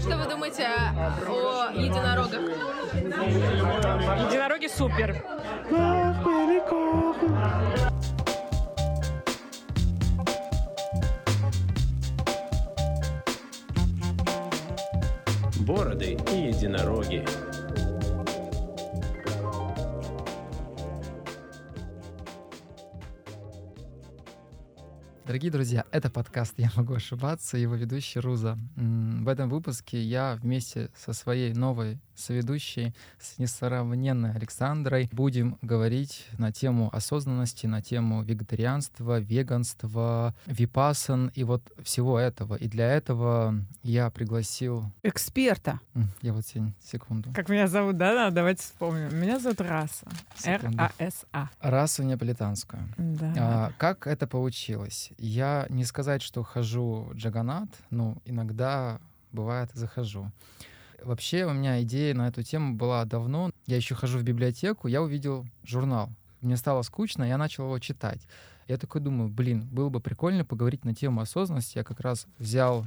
Что вы думаете о единорогах? Единороги супер. Бороды и единороги. Дорогие друзья, это подкаст «Я могу ошибаться», его ведущий Руза. В этом выпуске я вместе со своей новой соведущей, с несравненной Александрой, будем говорить на тему осознанности, на тему вегетарианства, веганства, випасан и вот всего этого. И для этого я пригласил... Эксперта. Я вот сегодня, секунду. Как меня зовут, да? да давайте вспомним. Меня зовут Раса. Р-А-С-А. Расу неаполитанскую. Да. А, как это получилось? Я не сказать, что хожу в джаганат, но иногда бывает захожу. Вообще у меня идея на эту тему была давно. Я еще хожу в библиотеку, я увидел журнал. Мне стало скучно, я начал его читать. Я такой думаю, блин, было бы прикольно поговорить на тему осознанности. Я как раз взял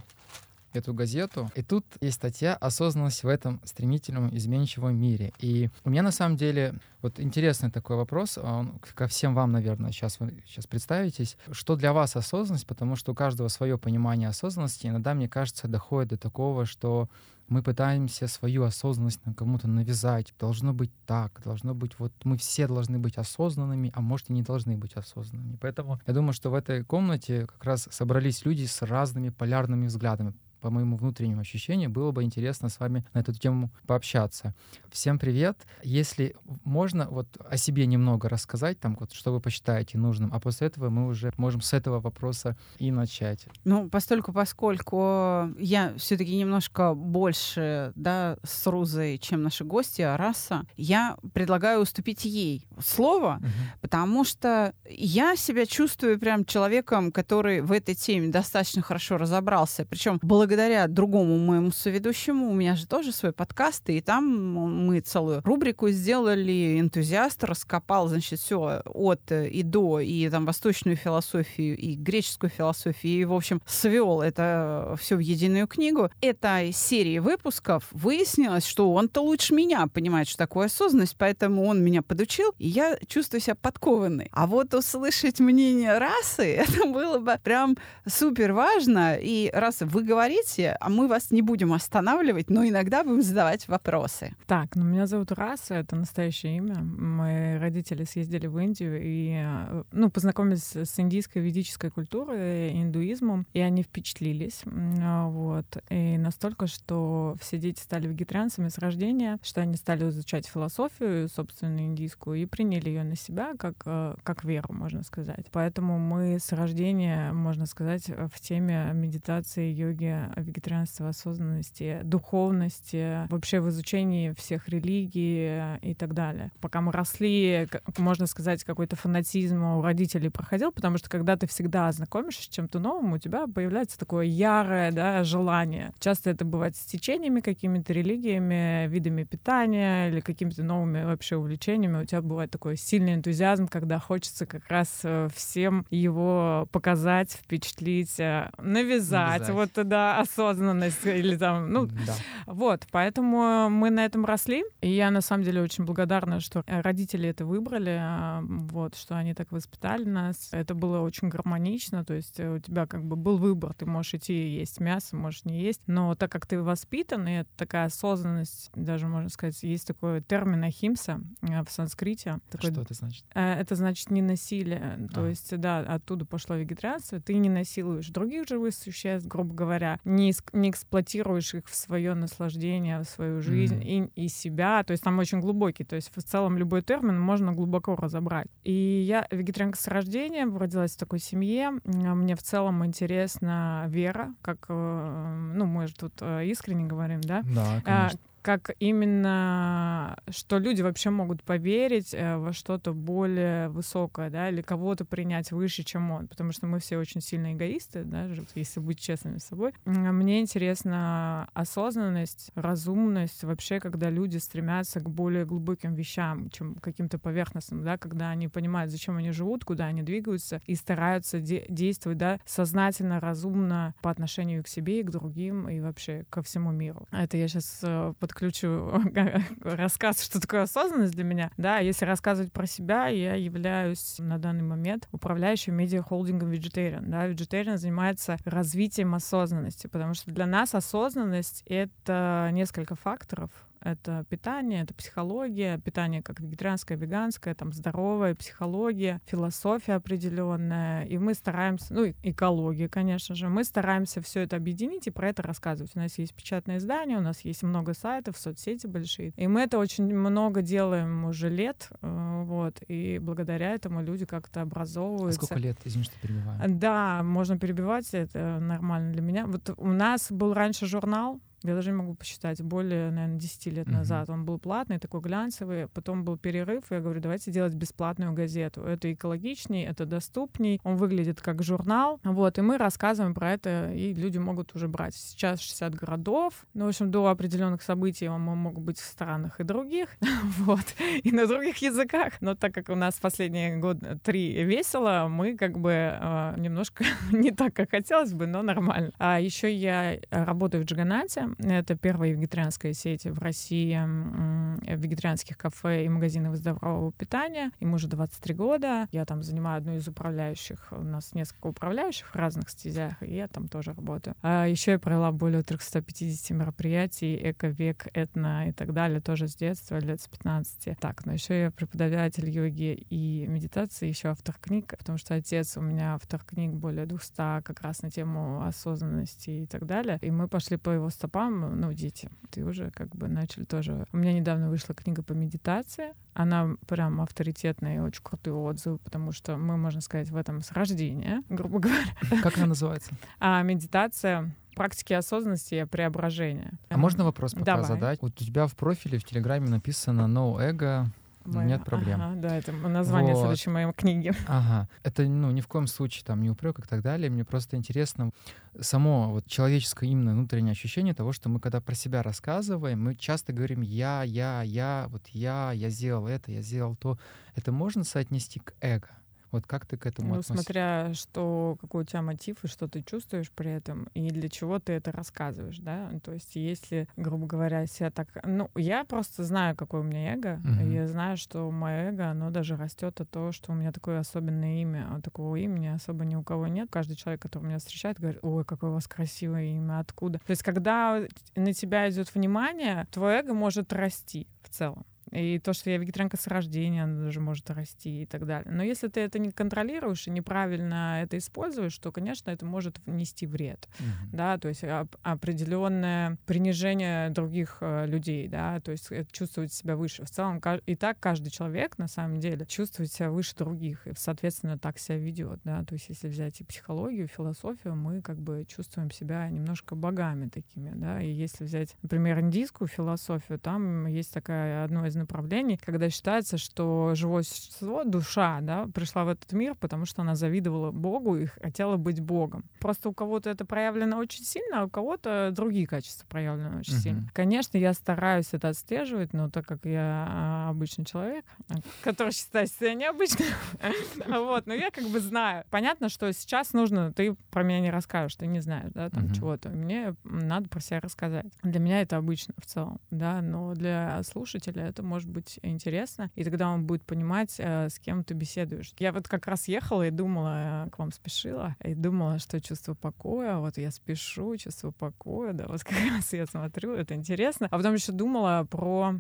эту газету. И тут есть статья «Осознанность в этом стремительном изменчивом мире». И у меня на самом деле вот интересный такой вопрос, а он ко всем вам, наверное, сейчас вы сейчас представитесь. Что для вас осознанность? Потому что у каждого свое понимание осознанности. Иногда, мне кажется, доходит до такого, что мы пытаемся свою осознанность кому-то навязать. Должно быть так, должно быть вот мы все должны быть осознанными, а может и не должны быть осознанными. Поэтому я думаю, что в этой комнате как раз собрались люди с разными полярными взглядами по моему внутреннему ощущению, было бы интересно с вами на эту тему пообщаться. Всем привет. Если можно вот о себе немного рассказать, там вот, что вы посчитаете нужным, а после этого мы уже можем с этого вопроса и начать. Ну, постольку, поскольку я все-таки немножко больше, да, с Рузой, чем наши гости, а раса, я предлагаю уступить ей слово, угу. потому что я себя чувствую прям человеком, который в этой теме достаточно хорошо разобрался. Причем благодаря другому моему соведущему, у меня же тоже свой подкаст, и там мы целую рубрику сделали, энтузиаст раскопал, значит, все от и до, и там восточную философию, и греческую философию, и, в общем, свел это все в единую книгу. Этой серии выпусков выяснилось, что он-то лучше меня понимает, что такое осознанность, поэтому он меня подучил, и я чувствую себя подкованной. А вот услышать мнение расы, это было бы прям супер важно. И раз вы говорите, а мы вас не будем останавливать, но иногда будем задавать вопросы. Так, ну меня зовут Раса, это настоящее имя. Мои родители съездили в Индию и э, ну, познакомились с индийской ведической культурой, индуизмом, и они впечатлились. Вот. И настолько, что все дети стали вегетарианцами с рождения, что они стали изучать философию, собственно, индийскую, и приняли ее на себя как, э, как веру, можно сказать. Поэтому мы с рождения, можно сказать, в теме медитации, йоги, вегетарианства, осознанности, духовности, вообще в изучении всех религий и так далее. Пока мы росли, можно сказать, какой-то фанатизм у родителей проходил, потому что когда ты всегда знакомишься с чем-то новым, у тебя появляется такое ярое да, желание. Часто это бывает с течениями, какими-то религиями, видами питания или какими-то новыми вообще увлечениями. У тебя бывает такой сильный энтузиазм, когда хочется как раз э, всем его показать, впечатлить, э, навязать. навязать. Вот, да, осознанность или там, ну, да. вот. Поэтому мы на этом росли. И я, на самом деле, очень благодарна, что родители это выбрали, а, вот, что они так воспитали нас. Это было очень гармонично, то есть у тебя как бы был выбор, ты можешь идти есть мясо, можешь не есть, но так как ты воспитан, и это такая осознанность, даже можно сказать, есть такой термин ахимса э, в санскрите. Такой, что это значит? Э, это значит не насилие, то а. есть, да, оттуда пошло вегетарианство, ты не насилуешь других живых существ, грубо говоря, не, не эксплуатируешь их в свое наслаждение, в свою жизнь mm. и, и себя, то есть там очень глубокий, то есть в целом любой термин можно глубоко разобрать. И я вегетарианка с рождения, родилась в такой семье, мне в целом интересна вера, как, э, ну, мы же тут искренне говорим, да? Да, конечно как именно, что люди вообще могут поверить э, во что-то более высокое, да, или кого-то принять выше, чем он, потому что мы все очень сильно эгоисты, да, если быть честными с собой. Мне интересна осознанность, разумность вообще, когда люди стремятся к более глубоким вещам, чем каким-то поверхностным, да, когда они понимают, зачем они живут, куда они двигаются и стараются де- действовать, да, сознательно, разумно по отношению к себе и к другим и вообще ко всему миру. Это я сейчас э, подключу рассказ, что такое осознанность для меня. Да, если рассказывать про себя, я являюсь на данный момент управляющим медиа-холдингом Vegetarian. Да, Vegetarian занимается развитием осознанности, потому что для нас осознанность — это несколько факторов, это питание, это психология, питание как вегетарианское, веганское, там здоровая психология, философия определенная. И мы стараемся, ну, экология, конечно же, мы стараемся все это объединить и про это рассказывать. У нас есть печатное издание, у нас есть много сайтов, соцсети большие. И мы это очень много делаем уже лет, э, вот, и благодаря этому люди как-то А образовываются. сколько лет, извини, что перебиваю? Да, можно перебивать, это нормально для меня. Вот у нас был раньше журнал, я даже не могу посчитать, более, наверное, 10 лет Мгм. назад. Он был платный, такой глянцевый. Потом был перерыв, и я говорю, давайте делать бесплатную газету. Это экологичней, это доступней. Он выглядит как журнал. Вот, и мы рассказываем про это, и люди могут уже брать. Сейчас 60 городов. Ну, в общем, до определенных событий он мо- могут быть в странах и других. Вот. И на других языках. Но так как у нас последние год три весело, мы как бы э, немножко не так, как хотелось бы, но нормально. А еще я э, работаю в Джиганате. Это первая вегетарианская сеть в России э, вегетарианских кафе и магазинов здорового питания. Им уже 23 года. Я там занимаю одну из управляющих. У нас несколько управляющих в разных стезях, и я там тоже работаю. А еще я провела более 350 мероприятий, эко-век, этно и так далее, тоже с детства, лет с 15. Так, но еще я преподаватель йоги и медитации, еще автор книг, потому что отец у меня автор книг более 200 как раз на тему осознанности и так далее. И мы пошли по его стопам, ну, дети. И уже как бы начали тоже... У меня недавно вышла книга по медитации. Она прям авторитетная и очень крутые отзывы, потому что мы, можно сказать, в этом с рождения, грубо говоря. Как она называется? А медитация практики осознанности и преображения. А можно вопрос пока Давай. задать? Вот у тебя в профиле в Телеграме написано «No ego». Моя- Нет проблем. Ага, да, это название Вот. следующей моей книги. Ага. Это, ну, ни в коем случае там не упрек и так далее. Мне просто интересно само вот человеческое именно внутреннее ощущение того, что мы когда про себя рассказываем, мы часто говорим «я, я, я, вот я, я сделал это, я сделал то». Это можно соотнести к эго? Вот как ты к этому Ну, относишься? смотря что, какой у тебя мотив и что ты чувствуешь при этом, и для чего ты это рассказываешь, да? То есть если, грубо говоря, себя так... Ну, я просто знаю, какое у меня эго, и я знаю, что мое эго, оно даже растет от того, что у меня такое особенное имя, а такого имени особо ни у кого нет. Каждый человек, который меня встречает, говорит, ой, какое у вас красивое имя, откуда? То есть когда на тебя идет внимание, твое эго может расти в целом. И то, что я вегетарианка с рождения, она даже может расти и так далее. Но если ты это не контролируешь и неправильно это используешь, то, конечно, это может внести вред. Мгм. Да, то есть оп- определенное принижение других э, людей, да, то есть это чувствовать себя выше. В целом, ка- и так каждый человек, на самом деле, чувствует себя выше других, и, соответственно, так себя ведет, да, то есть если взять и психологию, и философию, мы как бы чувствуем себя немножко богами такими, да, и если взять, например, индийскую философию, там есть такая одно из направлений, когда считается, что живое существо, душа, да, пришла в этот мир, потому что она завидовала Богу и хотела быть Богом. Просто у кого-то это проявлено очень сильно, а у кого-то другие качества проявлены очень Мгм. сильно. Конечно, я стараюсь это отслеживать, но так как я а, обычный человек, который считает себя необычным, вот, но я как бы знаю. Понятно, что сейчас нужно, ты про меня не расскажешь, ты не знаешь, да, там чего-то. Мне надо про себя рассказать. Для меня это обычно в целом, да, но для слушателя это может быть интересно, и тогда он будет понимать, э, с кем ты беседуешь. Я вот как раз ехала и думала, э, к вам спешила, и думала, что чувство покоя, вот я спешу, чувство покоя, да, вот как раз я смотрю, это интересно. А потом еще думала про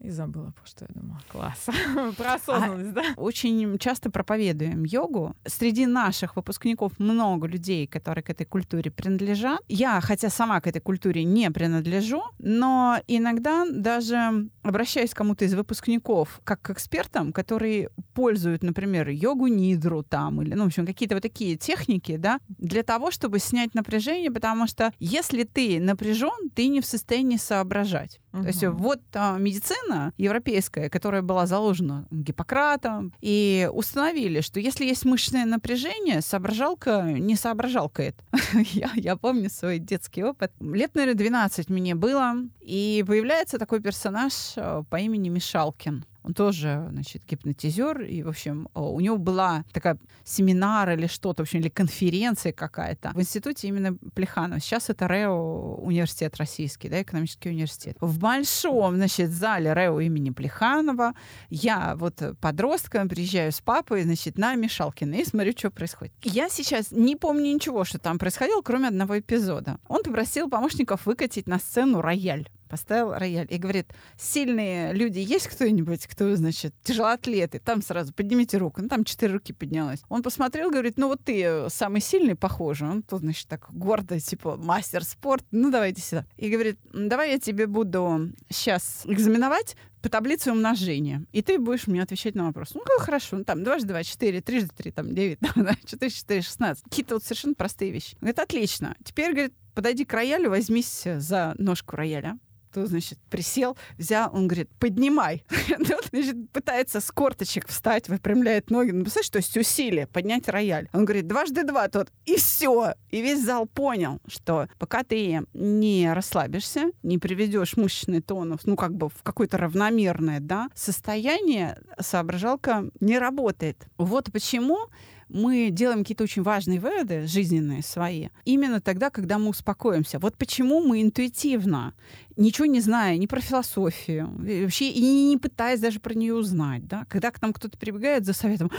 И забыла, что я думала. Класс. Про осознанность, да? Очень часто проповедуем йогу. Среди наших выпускников много людей, которые к этой культуре принадлежат. Я, хотя сама к этой культуре не принадлежу, но иногда даже обращаюсь к кому-то из выпускников как к экспертам, которые пользуют, например, йогу нидру там, или, ну, в общем, какие-то вот такие техники, да, для того, чтобы снять напряжение, потому что если ты напряжен, ты не в состоянии соображать. Мгм. То есть вот а, медицина европейская, которая была заложена Гиппократом, и установили, что если есть мышечное напряжение, соображалка не соображалкает. я, я помню свой детский опыт. Лет, наверное, 12 мне было, и появляется такой персонаж а, по имени Мишалкин. Он тоже, значит, гипнотизер, и, в общем, а, у него была такая семинар или что-то, в общем, или конференция какая-то в институте именно Плеханова. Сейчас это РЭО университет российский, да, экономический университет. В большом, значит, зале РЭО имени Плеханова я вот подростком приезжаю с папой, значит, на Мишалкина и смотрю, что происходит. Я сейчас не помню ничего, что там происходило, кроме одного эпизода. Он попросил помощников выкатить на сцену рояль поставил рояль и говорит, сильные люди есть кто-нибудь, кто, значит, тяжелоатлеты? Там сразу поднимите руку. Ну, там четыре руки поднялось. Он посмотрел, говорит, ну вот ты э, самый сильный, похоже. Он тут, значит, так гордо, типа, мастер спорт. Ну, давайте сюда. И говорит, «М, давай я тебе буду сейчас экзаменовать по таблице умножения. И ты будешь мне отвечать на вопрос. Ну, хорошо. Ну, там, дважды два, четыре, трижды три, там, девять, четыре, четыре, шестнадцать. Какие-то вот совершенно простые вещи. Говорит, отлично. Теперь, говорит, подойди к роялю, возьмись за ножку рояля то, значит, присел, взял, он говорит, поднимай. Значит, пытается с корточек встать, выпрямляет ноги. Ну, представляешь, то есть усилие, поднять рояль. Он говорит, дважды два тот, и все. И весь зал понял, что пока ты не расслабишься, не приведешь мышечный тонус, ну, как бы в какое-то равномерное, да, состояние, соображалка не работает. Вот почему мы делаем какие-то очень важные выводы жизненные свои именно тогда, когда мы успокоимся. Вот почему мы интуитивно, ничего не зная ни про философию, вообще и не пытаясь даже про нее узнать, да, когда к нам кто-то прибегает за советом,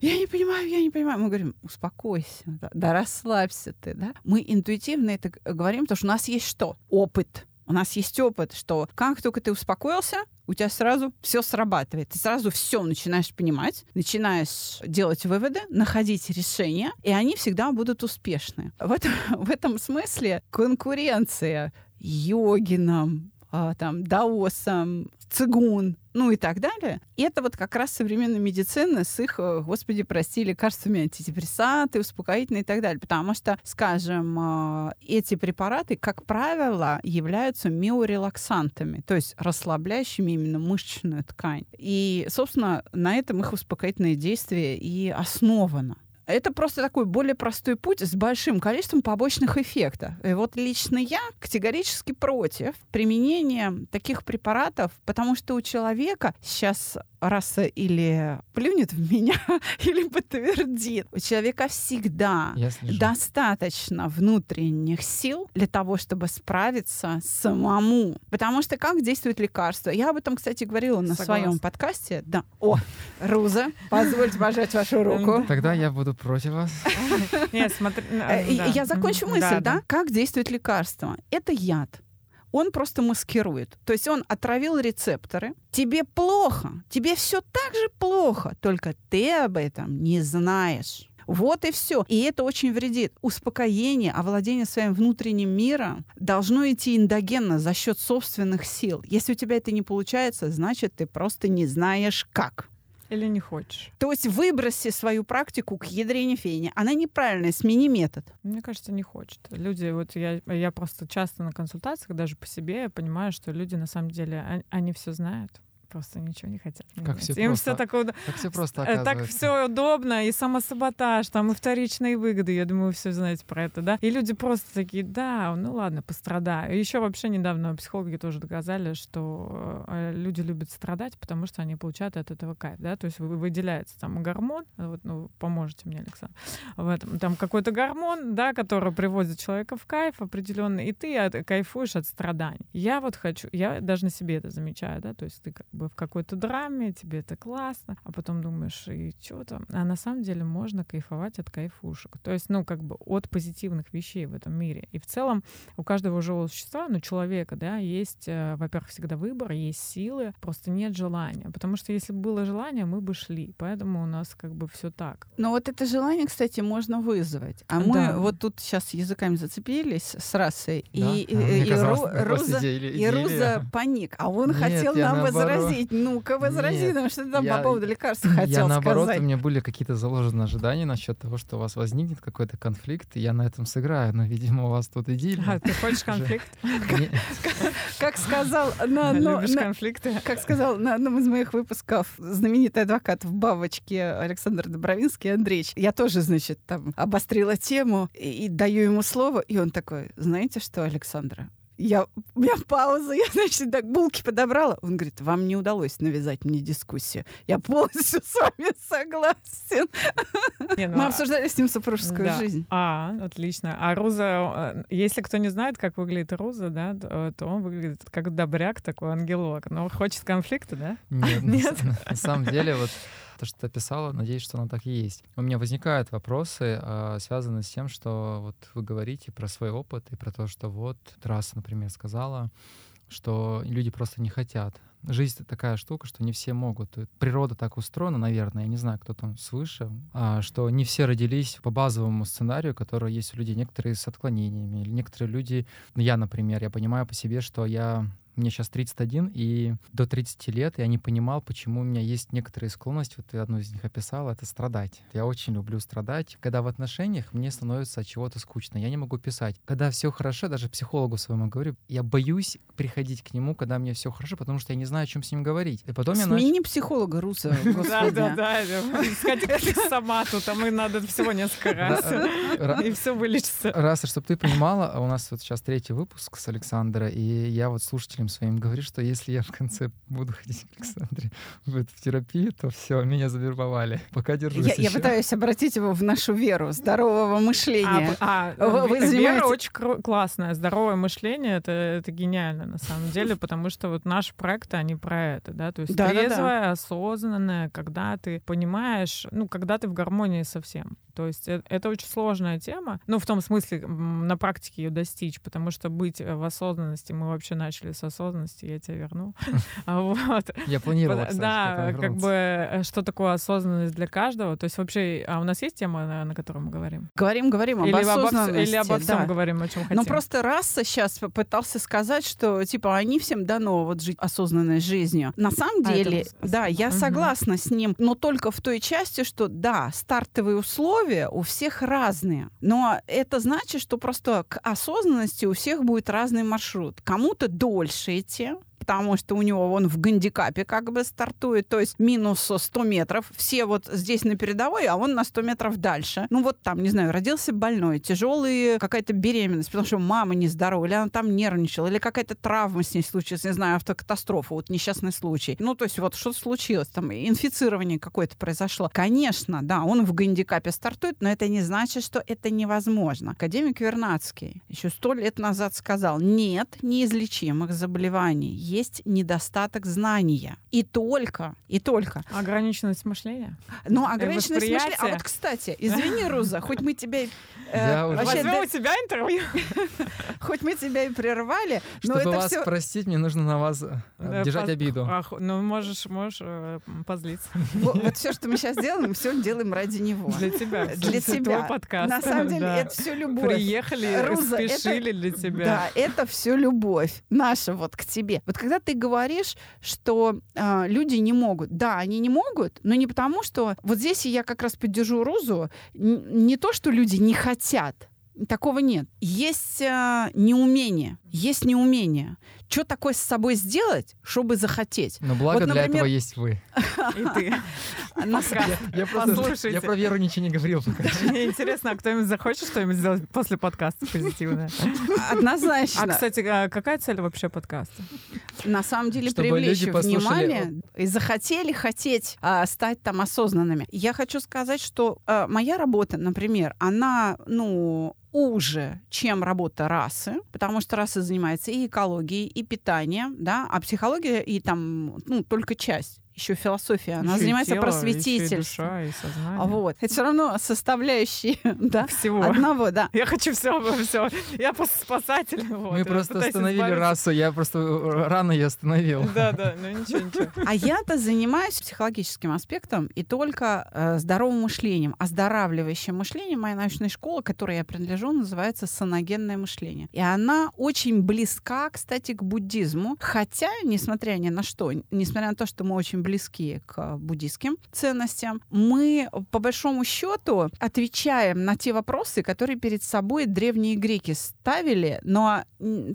я не понимаю, я не понимаю, мы говорим, успокойся, да, да расслабься ты, да. Мы интуитивно это говорим, потому что у нас есть что? Опыт. У нас есть опыт, что как только ты успокоился, у тебя сразу все срабатывает. Ты сразу все начинаешь понимать, начинаешь делать выводы, находить решения, и они всегда будут успешны. В этом, в этом смысле конкуренция йогинам, там, даосам, цигун, ну и так далее. И это вот как раз современная медицина с их, э, господи, прости, лекарствами антидепрессанты, успокоительные и так далее. Потому что, скажем, а, эти препараты, как правило, являются миорелаксантами, то есть расслабляющими именно мышечную ткань. И, собственно, на этом их успокоительное действие и основано. Это просто такой более простой путь с большим количеством побочных эффектов. И вот лично я категорически против применения таких препаратов, потому что у человека сейчас раса или плюнет в меня, или подтвердит. У человека всегда достаточно внутренних сил для того, чтобы справиться самому. Потому что как действует лекарство? Я об этом, кстати, говорила на Согласна. своем подкасте. Да. О, Руза, позвольте пожать вашу руку. Тогда я буду против вас. Э. Я закончу мысль, да? Как действует лекарство? Это яд. Он просто маскирует. То есть он отравил рецепторы. Тебе плохо. Тебе все так же плохо. Только ты об этом не знаешь. Вот и все. И это очень вредит. Успокоение, овладение своим внутренним миром должно идти эндогенно за счет собственных сил. Если у тебя это не получается, значит, ты просто не знаешь как. Или не хочешь. То есть выброси свою практику к ядрене фени. Она неправильная, смени метод. Мне кажется, не хочет. Люди, вот я, я просто часто на консультациях, даже по себе, я понимаю, что люди на самом деле, они, они все знают, просто ничего не хотят. Как менять. всё Им просто, все такое, Как все просто э, так все удобно, и самосаботаж, там и вторичные выгоды. Я думаю, вы все знаете про это, да? И люди просто такие, да, ну ладно, пострадаю. И еще вообще недавно психологи тоже доказали, что э, люди любят страдать, потому что они получают от этого кайф, да? То есть вы- выделяется там гормон, вот, ну, поможете мне, Александр, в этом. Там какой-то гормон, да, который приводит человека в кайф определенный, и ты от- кайфуешь от страданий. Я вот хочу, я даже на себе это замечаю, да, то есть ты как бы в какой-то драме, тебе это классно, а потом думаешь, и что там? А на самом деле можно кайфовать от кайфушек. То есть, ну, как бы от позитивных вещей в этом мире. И в целом у каждого живого существа, ну, человека, да, есть, э, во-первых, всегда выбор, есть силы, просто нет желания. Потому что если бы было желание, мы бы шли. Поэтому у нас как бы все так. Но вот это желание, кстати, можно вызвать. А мы Да. вот тут сейчас языками зацепились с расой, Да? и, и- А, и казалось, Ру- Руза, идея- и идея. Руза паник, а он Нет, хотел нам наоборот. возразить. Ну-ка, возрази Нет, нам, что ты там я- по поводу лекарства хотел я наоборот, сказать. у меня были какие-то заложенные ожидания насчет того, что у вас возникнет какой-то конфликт, и я на этом сыграю. Но, видимо, у вас тут идиллия. А, ты хочешь конфликт? Как сказал на, как сказал на одном из моих выпусков знаменитый адвокат в бабочке Александр Добровинский Андреевич, я тоже, значит, там обострила тему и даю ему слово, и он такой, знаете что, Александра, я, у меня пауза, я, значит, так булки подобрала. Он говорит, вам не удалось навязать мне дискуссию. Я полностью с вами согласен. Не, ну, Мы а- обсуждали с ним супружескую Да. жизнь. А, отлично. А Руза, э, если кто не знает, как выглядит Руза, да, то то он выглядит как добряк, такой ангелок. Но хочет конфликта, да? Нет, на Нет? с- на самом деле, вот то, что ты описала, надеюсь, что оно так и есть. У меня возникают вопросы, а, связанные с тем, что вот вы говорите про свой опыт и про то, что вот Трасса, например, сказала, что люди просто не хотят. Жизнь — такая штука, что не все могут. Природа так устроена, наверное, я не знаю, кто там свыше, а, что не все родились по базовому сценарию, который есть у людей. Некоторые с отклонениями, некоторые люди... Ну, я, например, я понимаю по себе, что я мне сейчас 31, и до 30 лет я не понимал, почему у меня есть некоторые склонности, вот ты одну из них описала, это страдать. Я очень люблю страдать. Когда в отношениях мне становится от чего-то скучно, я не могу писать. Когда все хорошо, даже психологу своему говорю, я боюсь приходить к нему, когда мне все хорошо, потому что я не знаю, о чем с ним говорить. И потом я начал... Смени психолога, Руса, Да, да, да. Сходи к сама тут, а мы надо всего несколько раз. Да, ра- И все вылечится. Раз, чтобы ты понимала, а у нас вот сейчас третий выпуск с Александра, и я вот слушателям своим говорю, что если я в конце буду ходить к Александре в, эту терапию, то все, меня завербовали. Пока держусь Я, я еще. пытаюсь обратить его в нашу веру здорового мышления. А, Вы- а, вы ве- занимаетесь- Вера очень кру- классная. Здоровое мышление это, это гениально на самом деле, потому что вот наши проекты, они про это, да, то есть Да-да-да. трезвое, осознанное, когда ты понимаешь, ну, когда ты в гармонии со всем. То есть э- это очень сложная тема, ну, в том смысле, на практике ее достичь, потому что быть э, в осознанности, мы вообще начали с осознанности, я тебя верну. А Вот. Я планировала, кстати, Да, как бы э, что такое осознанность для каждого. То есть вообще, а у нас есть тема, на, на которой мы говорим? Говорим, говорим об Или, обо, осознанности. или обо всем да. говорим, о чем хотим? Но просто раса сейчас пытался сказать, что типа они всем дано вот жить осознанной жизнью. На самом А, это деле, Руса да, я Мгм. согласна с ним, но только в той части, что да, стартовые условия у всех разные. Но это значит, что просто к осознанности у всех будет разный маршрут. Кому-то дольше идти, потому что у него он в гандикапе как бы стартует, то есть минус 100 метров. Все вот здесь на передовой, а он на 100 метров дальше. Ну вот там, не знаю, родился больной, тяжелый какая-то беременность, потому что мама нездорова, или она там нервничала, или какая-то травма с ней случилась, не знаю, автокатастрофа, вот несчастный случай. Ну то есть вот что-то случилось, там инфицирование какое-то произошло. Конечно, да, он в гандикапе стартует, но это не значит, что это невозможно. Академик Вернадский еще сто лет назад сказал, нет неизлечимых заболеваний, есть недостаток знания. И только, и только. Ограниченность мышления? Но ограниченность мышления... А вот, кстати, извини, Руза, хоть мы тебя... и, э, Я уже- вообще, Возьмем да, у тебя интервью. хоть мы тебя и прервали, но Чтобы вас все... простить, мне нужно на вас э, держать обиду. Ну, можешь, можешь э, позлиться. Вот, все, что мы сейчас делаем, все делаем ради него. Для тебя. Для тебя. Подкаст. На самом деле, это все любовь. Приехали, спешили для тебя. Да, это все любовь наша вот к тебе. Вот когда ты говоришь, что а, люди не могут, да, они не могут, но не потому, что вот здесь я как раз поддержу Розу, не то, что люди не хотят. Такого нет. Есть а, неумение. Есть неумение. Что такое с собой сделать, чтобы захотеть? Но благо Вот, для например, этого есть вы. И ты. Я, просто, Послушайте. я про Веру ничего не говорил. Мне интересно, а кто-нибудь захочет что-нибудь сделать после подкаста позитивное? Однозначно. А, кстати, а какая цель вообще подкаста? на самом деле привлечь внимание и захотели хотеть а, стать там осознанными. Я хочу сказать, что а, моя работа, например, она, ну, уже, чем работа расы, потому что раса занимается и экологией, и питанием, да, а психология и там, ну, только часть еще философия, она Еще занимается тело, просветительством. еще и душа, и сознание. Вот. Это все равно составляющие, да, Всего. одного, да. Я хочу все, все. Я просто спасатель. вот, Мы я просто остановили избавиться. расу, я просто э, рано ее остановил. Да, да, ну ничего, ничего. А я-то занимаюсь психологическим аспектом и только э, здоровым мышлением. Оздоравливающее мышление, моя научная школа, которой я принадлежу, называется саногенное мышление. И она очень близка, кстати, к буддизму. Хотя, несмотря ни на что, несмотря на то, что мы очень близки к буддийским ценностям, мы, по большому счету, отвечаем на те вопросы, которые перед собой древние греки ставили, но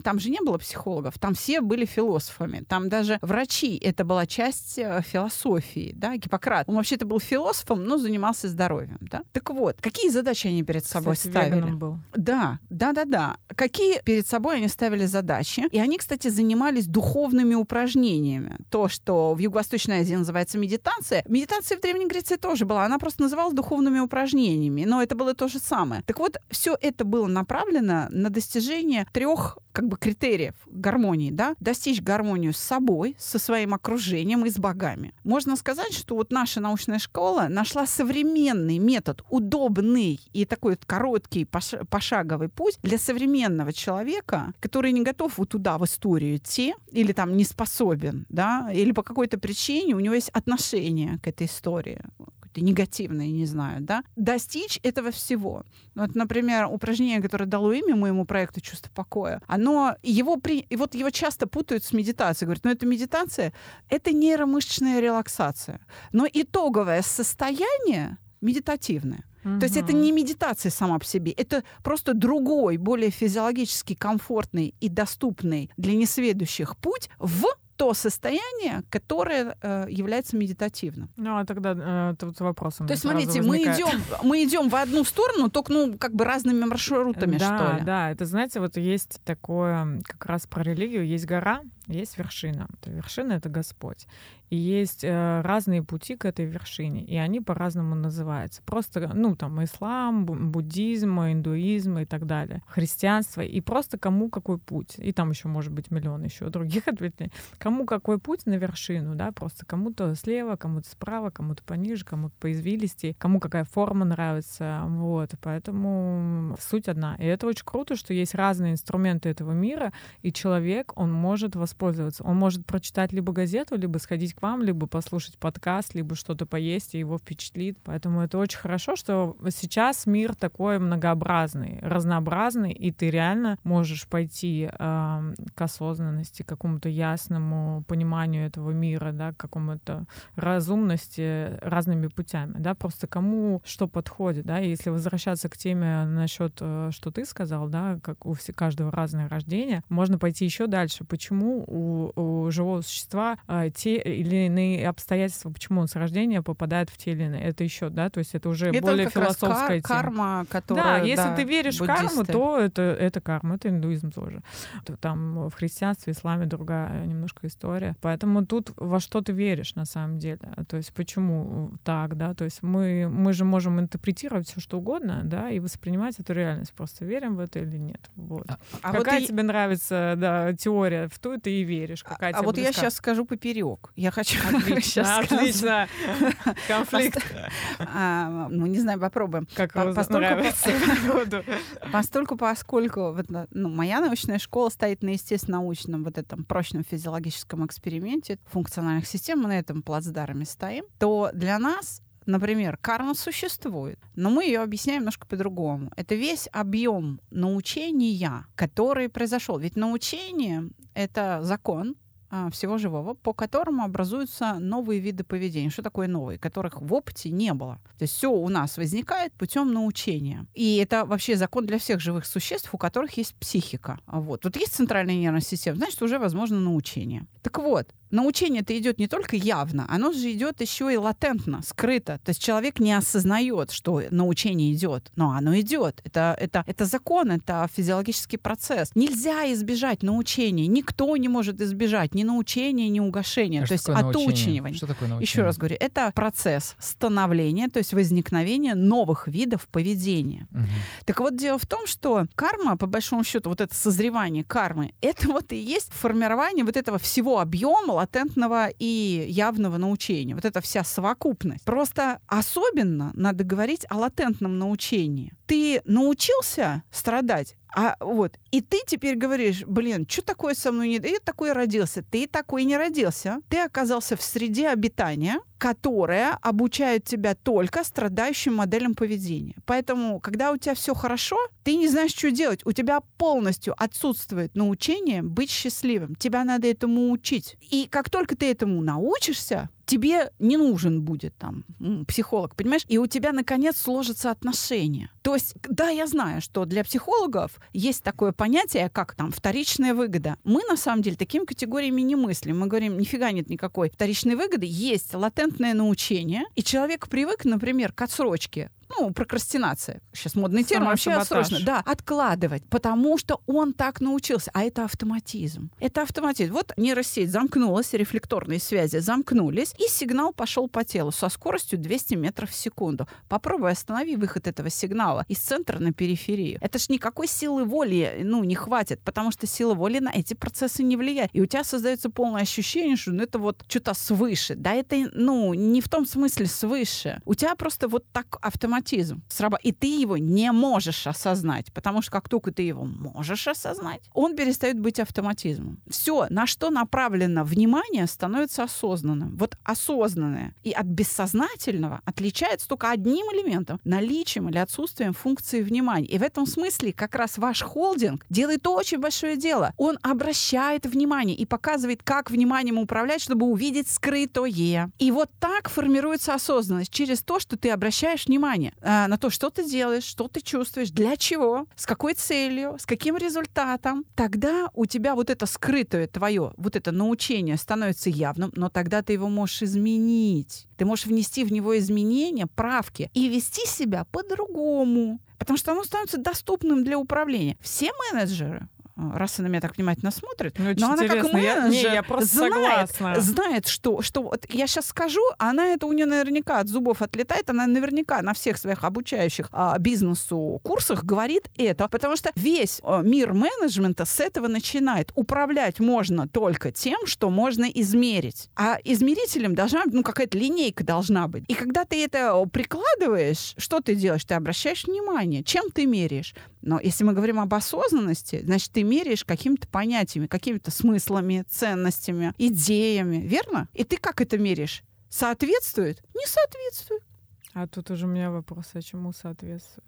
там же не было психологов, там все были философами, там даже врачи, это была часть э, философии, да, Гиппократ. Он вообще-то был философом, но занимался здоровьем, да. Так вот, какие задачи они перед собой Кстати, ставили? был. Да, да, да, да. Какие перед собой они ставили задачи? И они, кстати, занимались духовными упражнениями. То, что в Юго-Восточной Азии называется медитация. Медитация в Древней Греции тоже была. Она просто называлась духовными упражнениями. Но это было то же самое. Так вот, все это было направлено на достижение трех как бы критериев гармонии, да, достичь гармонию с собой, со своим окружением и с богами. Можно сказать, что вот наша научная школа нашла современный метод, удобный и такой вот короткий пош- пошаговый путь для современного человека, который не готов вот туда, в историю идти, или там не способен, да, или по какой-то причине у него есть отношение к этой истории негативное, не знаю, да, достичь этого всего. Вот, например, упражнение, которое дало имя моему проекту «Чувство покоя», оно, его, при, и вот его часто путают с медитацией. Говорят, ну это медитация, это нейромышечная релаксация. Но итоговое состояние медитативное. То есть это не медитация сама по себе, это просто другой, более физиологически комфортный и доступный для несведущих путь в то состояние, которое э, является медитативным. Ну, а тогда э, тут вопрос То есть, смотрите, мы идем, мы идем в одну сторону, только ну как бы разными маршрутами, да, что ли. Да, это, знаете, вот есть такое, как раз про религию, есть гора, есть вершина. Вершина — это Господь. Есть э, разные пути к этой вершине, и они по-разному называются. Просто, ну, там, ислам, бу- буддизм, индуизм и так далее, христианство, и просто кому какой путь. И там еще может быть миллион еще других ответвлений. Кому какой путь на вершину, да, просто кому-то слева, кому-то справа, кому-то пониже, кому-то по извилисти, кому какая форма нравится, вот. Поэтому суть одна. И это очень круто, что есть разные инструменты этого мира, и человек, он может воспользоваться. Он может прочитать либо газету, либо сходить к вам, либо послушать подкаст, либо что-то поесть, и его впечатлит. Поэтому это очень хорошо, что сейчас мир такой многообразный, разнообразный, и ты реально можешь пойти э, к осознанности, к какому-то ясному пониманию этого мира, да, к какому-то разумности разными путями, да, просто кому что подходит, да, и если возвращаться к теме насчет, э, что ты сказал, да, как у все, каждого разное рождение, можно пойти еще дальше. Почему у, у живого существа э, те или иные обстоятельства, почему он с рождения попадает в те или иные, это еще, да, то есть это уже Это более философская кар- тема. карма, которая... Да, если ты веришь в карму, буддисты. то это, это карма, это индуизм тоже. То Там в христианстве, исламе другая немножко история. Поэтому тут во что ты веришь на самом деле. То есть почему так, да? То есть мы, мы же можем интерпретировать все что угодно, да, и воспринимать эту реальность. Просто верим в это или нет. Вот. А вот какая и- тебе нравится да, теория, в ту ты и веришь. А, Какая а тебе вот я близка. сейчас скажу поперек. Я хочу Отлично, отлично. Конфликт. А, ну, не знаю, попробуем. Как постольку- поскольку на- ну, моя научная школа стоит на естественно-научном вот этом прочном физиологическом эксперименте функциональных систем, мы на этом плацдарме стоим, то для нас Например, карма существует, но мы ее объясняем немножко по-другому. Это весь объем научения, который произошел. Ведь научение — это закон, всего живого, по которому образуются новые виды поведения. Что такое новые? Которых в опыте не было. То есть все у нас возникает путем научения. И это вообще закон для всех живых существ, у которых есть психика. А Вот. Вот есть центральная нервная система, значит, уже возможно научение. Так вот, научение-то идет не только явно, оно же идет еще и латентно, скрыто. То есть человек не осознает, что научение идет, но оно идет. Это, это, это закон, это физиологический процесс. Нельзя избежать научения. Никто не может избежать ни научения, ни угошения. А то есть отучивания. Что такое научение? Еще раз говорю, это процесс становления, то есть возникновения новых видов поведения. Мгм. Так вот, дело в том, что карма, по большому счету, вот это созревание кармы, это вот и есть формирование вот этого всего объема латентного и явного научения. Вот это вся совокупность. Просто особенно надо говорить о латентном научении. Ты научился страдать, а вот, и ты теперь говоришь, блин, что такое со мной не... Я такой родился. Ты такой не родился. Ты оказался в среде обитания, которая обучает тебя только страдающим моделям поведения. Поэтому, когда у тебя все хорошо, ты не знаешь, что делать. У тебя полностью отсутствует научение быть счастливым. Тебя надо этому учить. И как только ты этому научишься, тебе не нужен будет там психолог, понимаешь? И у тебя, наконец, сложатся отношения. То есть, да, я знаю, что для психологов есть такое понятие, как там вторичная выгода. Мы, на самом деле, такими категориями не мыслим. Мы говорим, нифига нет никакой вторичной выгоды. Есть латентное научение, и человек привык, например, к отсрочке ну, прокрастинация. Сейчас модный термин, вообще отсрочно. Да, откладывать, потому что он так научился. А это автоматизм. Это автоматизм. Вот нейросеть замкнулась, рефлекторные связи замкнулись, и сигнал пошел по телу со скоростью 200 метров в секунду. Попробуй останови выход этого сигнала из центра на периферию. Это ж никакой силы воли, ну, не хватит, потому что сила воли на эти процессы не влияет. И у тебя создается полное ощущение, что ну, это вот что-то свыше. Да, это, ну, не в том смысле свыше. У тебя просто вот так автоматизм сраба- И ты его не можешь осознать, потому что как только ты его можешь осознать, он перестает быть автоматизмом. Все, на что направлено внимание, становится осознанным. Вот осознанное и от бессознательного отличается только одним элементом — наличием или отсутствием функции внимания. И в этом смысле как раз ваш холдинг делает очень большое дело. Он обращает внимание и показывает, как вниманием управлять, чтобы увидеть скрытое. И вот так формируется осознанность через то, что ты обращаешь внимание а, на то, что ты делаешь, что ты чувствуешь, для чего, с какой целью, с каким результатом. Тогда у тебя вот это скрытое твое, вот это научение становится явным, но тогда ты его можешь изменить. Ты можешь внести в него изменения, правки и вести себя по-другому. Потому что оно становится доступным для управления. Все менеджеры, раз она на меня так внимательно смотрит, Ну, но она как интересно. Я- не, я просто знает, согласна. знает, что, что вот я сейчас скажу, она это у нее наверняка от зубов отлетает, она наверняка на всех своих обучающих а, бизнесу курсах говорит это, потому что весь а, мир менеджмента с этого начинает. Управлять можно только тем, что можно измерить. А измерителем должна быть, ну, какая-то линейка должна быть. И когда ты это прикладываешь, что ты делаешь? Ты обращаешь внимание, чем ты меряешь. Но если мы говорим об осознанности, значит, ты меряешь какими-то понятиями, какими-то смыслами, ценностями, идеями, верно? И ты как это меряешь? Соответствует? Не соответствует. А тут уже у меня вопрос, а чему соответствует?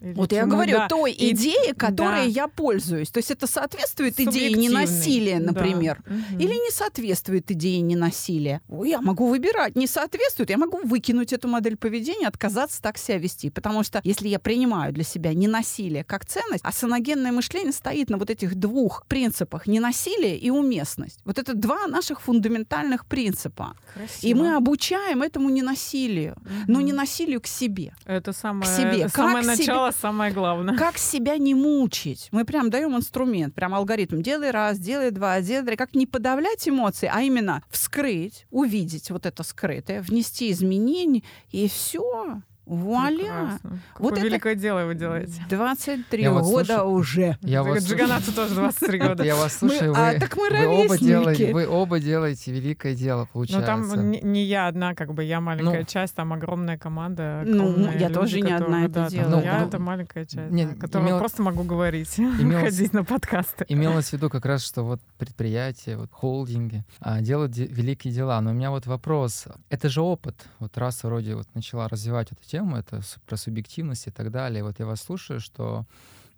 Или Вот я говорю, да. той И- идее, которой да. я пользуюсь. То есть это соответствует идее ненасилия, Да. например. Мгм. Или не соответствует идее ненасилия. Ой, я могу выбирать. Не соответствует, я могу выкинуть эту модель поведения, отказаться так себя вести. Потому что если я принимаю для себя ненасилие как ценность, а саногенное мышление стоит на вот этих двух принципах ненасилие и уместность. Вот это два наших фундаментальных принципа. И мы обучаем этому ненасилию. Но Мгм. не насилию к себе. Это самое, себе. самое Как себе- самое главное. Как себя не мучить? Мы прям даем инструмент, прям алгоритм. Делай раз, делай два, делай три. Как не подавлять эмоции, а именно вскрыть, увидеть вот это скрытое, внести изменения, и все. Вуаля! Прекрасно. Вот Какое это- великое дело вы делаете. 23 Я вот года слушаю- уже. Я вас слушаю- Джиганату тоже 23 года. Я вас Мы- слушаю, а, вы, так мы вы оба делаете, вы оба делаете великое дело, Но получается. там не, не я одна, как бы я маленькая Ну. часть, там огромная команда. Ну, огромные я люди, тоже не одна это да, делаю. Я Ну, это маленькая часть, не, да, которая имела- просто могу говорить, имелось- ходить на подкасты. Имелось в виду как раз, что вот предприятия, вот холдинги а, делают де- великие дела. Но у меня вот вопрос. Это же опыт. Вот раз вроде вот начала развивать эту тему, это с- про субъективность и так далее. Вот я вас слушаю, что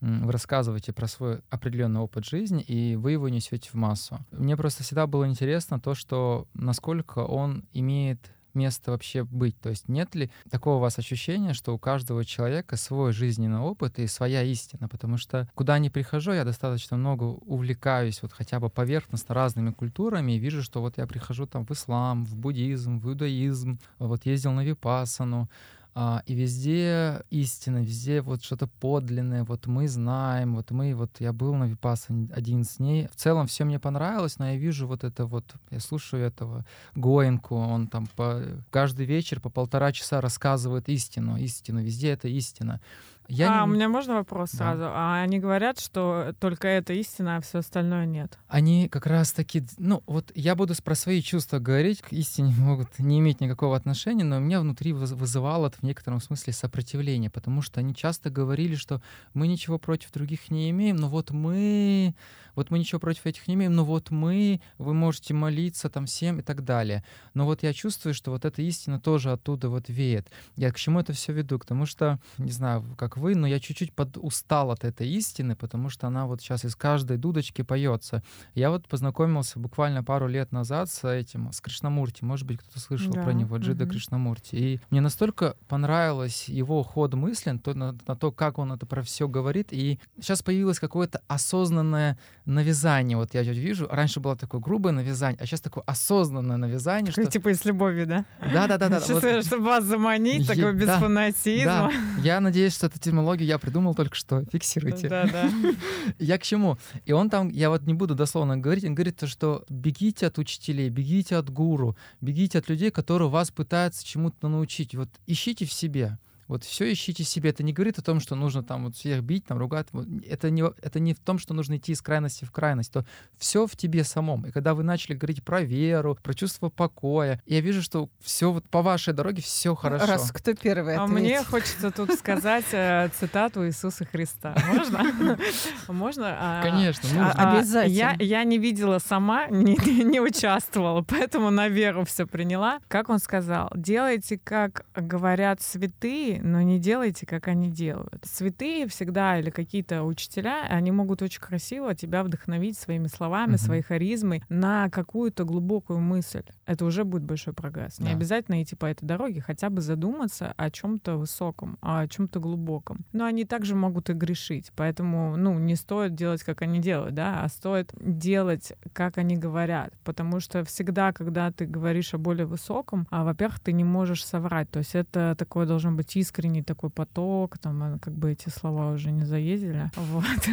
вы рассказываете про свой определенный опыт жизни, и вы его несете в массу. Мне просто всегда было интересно то, что насколько он имеет место вообще быть? То есть нет ли такого у вас ощущения, что у каждого человека свой жизненный опыт и своя истина? Потому что куда ни прихожу, я достаточно много увлекаюсь вот хотя бы поверхностно разными культурами и вижу, что вот я прихожу там в ислам, в буддизм, в иудаизм, вот ездил на випасану, а, и везде истина, везде вот что-то подлинное, вот мы знаем, вот мы, вот я был на Випасане 11 дней. В целом все мне понравилось, но я вижу вот это вот, я слушаю этого Гоинку, он там по, каждый вечер по полтора часа рассказывает истину, истину, везде это истина. Я а, не... у меня можно вопрос да. сразу? А они говорят, что только это истина, а все остальное нет? Они как раз таки... Ну, вот я буду про свои чувства говорить, к истине могут не иметь никакого отношения, но у меня внутри вызывало это в некотором смысле сопротивление, потому что они часто говорили, что мы ничего против других не имеем, но вот мы вот мы ничего против этих не имеем, но вот мы, вы можете молиться там всем и так далее. Но вот я чувствую, что вот эта истина тоже оттуда вот веет. Я к чему это все веду? К тому что, не знаю, как вы, но я чуть-чуть устал от этой истины, потому что она вот сейчас из каждой дудочки поется. Я вот познакомился буквально пару лет назад с этим, с Кришнамурти. Может быть, кто-то слышал да. про него, Джида угу. Кришнамурти. И мне настолько понравилось его ход мыслен, то, на, на то, как он это про все говорит. И сейчас появилось какое-то осознанное навязание. Вот я вижу, раньше было такое грубое навязание, а сейчас такое осознанное навязание. Что... Типа из любови, да? Да, да, да, да. Сейчас, вот... чтобы вас заманить, я... такой без да, фанатизма. Да. Я надеюсь, что эту терминологию я придумал только что. Фиксируйте. Да, да. Я к чему? И он там, я вот не буду дословно говорить, он говорит, что бегите от учителей, бегите от гуру, бегите от людей, которые вас пытаются чему-то научить. Вот ищите в себе. Вот все ищите себе. Это не говорит о том, что нужно там вот всех бить, там ругать. Это не, это не в том, что нужно идти из крайности в крайность. То все в тебе самом. И когда вы начали говорить про веру, про чувство покоя, я вижу, что все вот по вашей дороге все хорошо. Раз кто первый А мне хочется тут сказать э, цитату Иисуса Христа. Можно? Можно? А, Конечно. А, обязательно. Я не видела сама, не участвовала, поэтому на веру все приняла. Как он сказал? Делайте, как говорят святые, но не делайте, как они делают. Святые всегда или какие-то учителя, они могут очень красиво тебя вдохновить своими словами, uh-huh. своей харизмой на какую-то глубокую мысль. Это уже будет большой прогресс. Да. Не обязательно идти по этой дороге, хотя бы задуматься о чем-то высоком, о чем-то глубоком. Но они также могут и грешить, поэтому, ну, не стоит делать, как они делают, да, а стоит делать, как они говорят, потому что всегда, когда ты говоришь о более высоком, а, во-первых, ты не можешь соврать, то есть это такое должен быть искренний такой поток, там э, как бы эти слова уже не заездили. Вот.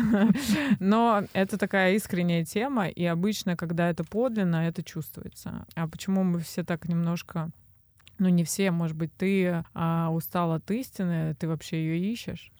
Но это такая искренняя тема, и обычно, когда это подлинно, это чувствуется. А почему мы все так немножко ну, не все, может быть, ты а, устал от истины, ты вообще ее ищешь.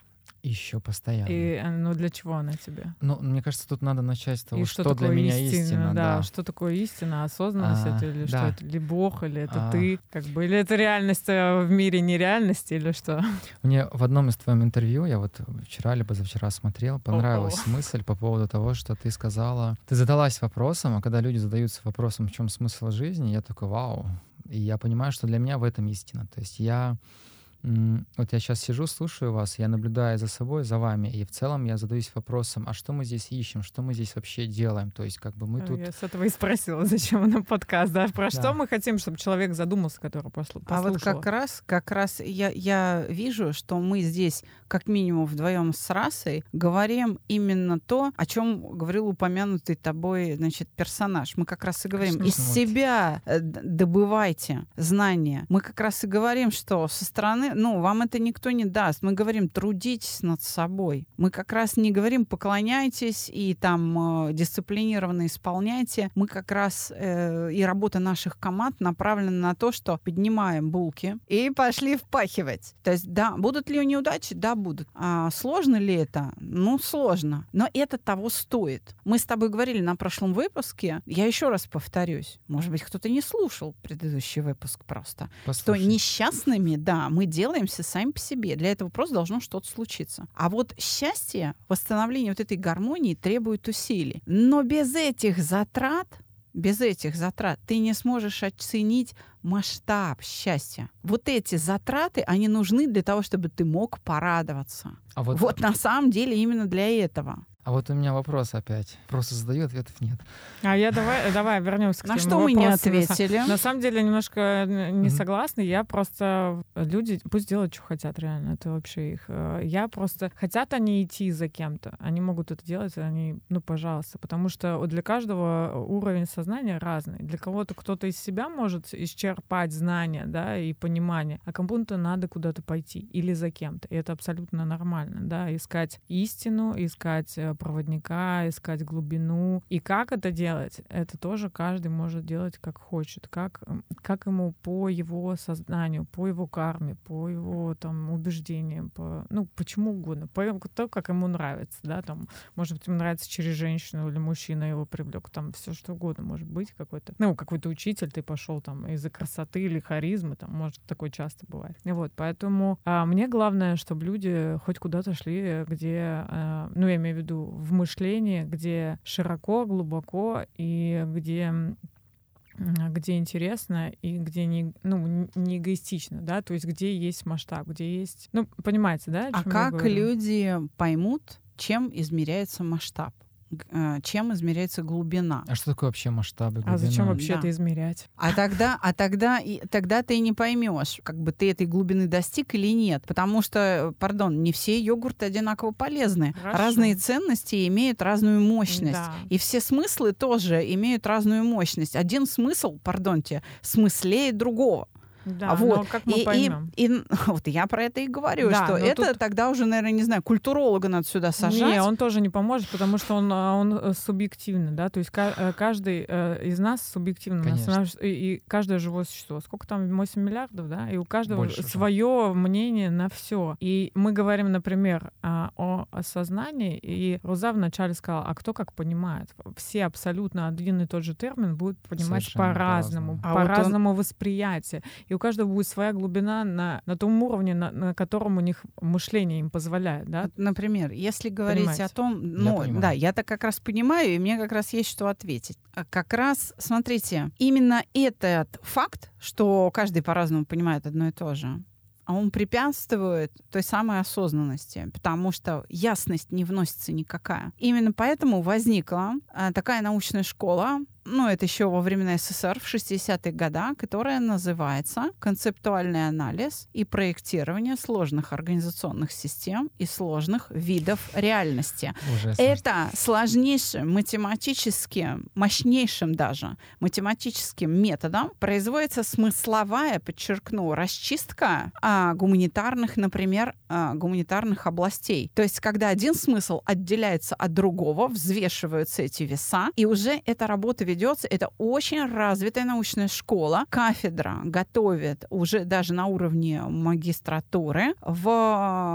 Еще постоянно. И э, ну для чего она тебе? Ну, мне кажется, тут надо начать с того, и что, что для меня истина. истина да, да, что такое истина, осознанность а, это или да. что это, или Бог, или это а. ты, как бы, или это реальность э, в мире нереальности, или что? Мне в одном из твоих интервью, я вот вчера либо завчера смотрел, понравилась О-о. мысль по поводу того, что ты сказала, ты задалась вопросом, а когда люди задаются вопросом, в чем смысл жизни, я такой, вау, и я понимаю, что для меня в этом истина. То есть я вот я сейчас сижу, слушаю вас, я наблюдаю за собой, за вами, и в целом я задаюсь вопросом, а что мы здесь ищем, что мы здесь вообще делаем? То есть как бы мы тут... Я с этого и спросила, зачем нам подкаст, да? Про да. что мы хотим, чтобы человек задумался, который послушал? А вот как раз, как раз я, я вижу, что мы здесь как минимум вдвоем с расой говорим именно то, о чем говорил упомянутый тобой, значит, персонаж. Мы как раз и говорим, Конечно, из вот. себя э, добывайте знания. Мы как раз и говорим, что со стороны ну, вам это никто не даст. Мы говорим, трудитесь над собой. Мы как раз не говорим, поклоняйтесь и там э, дисциплинированно исполняйте. Мы как раз э, и работа наших команд направлена на то, что поднимаем булки и пошли впахивать. То есть, да, будут ли неудачи? Да, будут. А сложно ли это? Ну, сложно. Но это того стоит. Мы с тобой говорили на прошлом выпуске, я еще раз повторюсь, может быть, кто-то не слушал предыдущий выпуск просто, Послушай. что несчастными, да, мы делаем делаемся сами по себе. Для этого просто должно что-то случиться. А вот счастье, восстановление вот этой гармонии требует усилий. Но без этих затрат без этих затрат ты не сможешь оценить масштаб счастья. Вот эти затраты, они нужны для того, чтобы ты мог порадоваться. А вот... вот на самом деле именно для этого. А вот у меня вопрос опять. Просто задаю, ответов нет. А я давай, давай вернемся к На что мы не. На ответили? На самом деле немножко н- не согласна. Я просто люди пусть делают, что хотят, реально. Это вообще их. э, Я просто хотят они идти за кем-то, они могут это делать, они, ну, пожалуйста, потому что для каждого уровень сознания разный. Для кого-то кто-то из себя может исчерпать знания, да, и понимание, а кому-то надо куда-то пойти или за кем-то. И это абсолютно нормально, да, искать истину, искать э, проводника, искать глубину. И как это делать? Это тоже каждый может делать как хочет, как, м, как ему по его сознанию, по его карме, по его там убеждениям, по, ну, почему угодно, по то, как ему нравится, да, там, может быть, ему нравится через женщину или мужчина его привлек, там все что угодно может быть какой-то, ну, какой-то учитель, ты пошел там из-за красоты или харизмы, там, может, такое часто бывает. Вот, поэтому а, мне главное, чтобы люди хоть куда-то шли, где, а, ну, я имею в виду в мышлении, где широко, глубоко и где где интересно и где не, ну, не эгоистично, да, то есть где есть масштаб, где есть, ну, понимаете, да? А как люди поймут, чем измеряется масштаб? Э, Чем измеряется глубина? А что такое вообще масштабы? А зачем глубина? вообще Да. это измерять? А тогда, а тогда, и, тогда ты не поймешь, как бы ты этой глубины достиг или нет. Потому что, э, пардон, не все йогурты одинаково полезны. Хорошо. Разные ценности имеют разную мощность. Да. И все смыслы тоже имеют разную мощность. Один смысл, пардонте, смыслее другого. Да, А вот. но как мы и, и- поймем? и, вот я про это и говорю, Да, что это тут- тогда уже, наверное, не знаю, культуролога надо сюда сажать. Не, он тоже не поможет, потому что он, а, он э, субъективный, да, то есть э, каждый э, из нас субъективно, Конечно. и, каждое живое существо, сколько там, 8 миллиардов, да, и у каждого Больше уже. свое мнение на все. И мы говорим, например, а, о осознании, и Руза вначале сказала, а кто как понимает? Все абсолютно один и тот же термин будут понимать по-разному, по-разному. А вот он- восприятие. И у каждого будет своя глубина на, на том уровне, на, на котором у них мышление им позволяет, да, Например, если говорить Понимаете? о том, ну понимаю. да, я так как раз понимаю, и мне как раз есть что ответить. А Как раз, смотрите, именно этот факт, что каждый по-разному понимает одно и то же, а он препятствует той самой осознанности, потому что ясность не вносится никакая. Именно поэтому возникла а, такая научная школа, ну, это еще во времена СССР, в 60-е годы, которая называется «Концептуальный анализ и проектирование сложных организационных систем и сложных видов реальности». Ужасно. Это сложнейшим математическим, мощнейшим даже математическим методом производится смысловая, подчеркну, расчистка а, гуманитарных, например, а, гуманитарных областей. То есть, когда один смысл отделяется от другого, взвешиваются эти веса, и уже эта работа ведется. Это очень развитая научная школа. Кафедра готовит уже даже на уровне магистратуры в,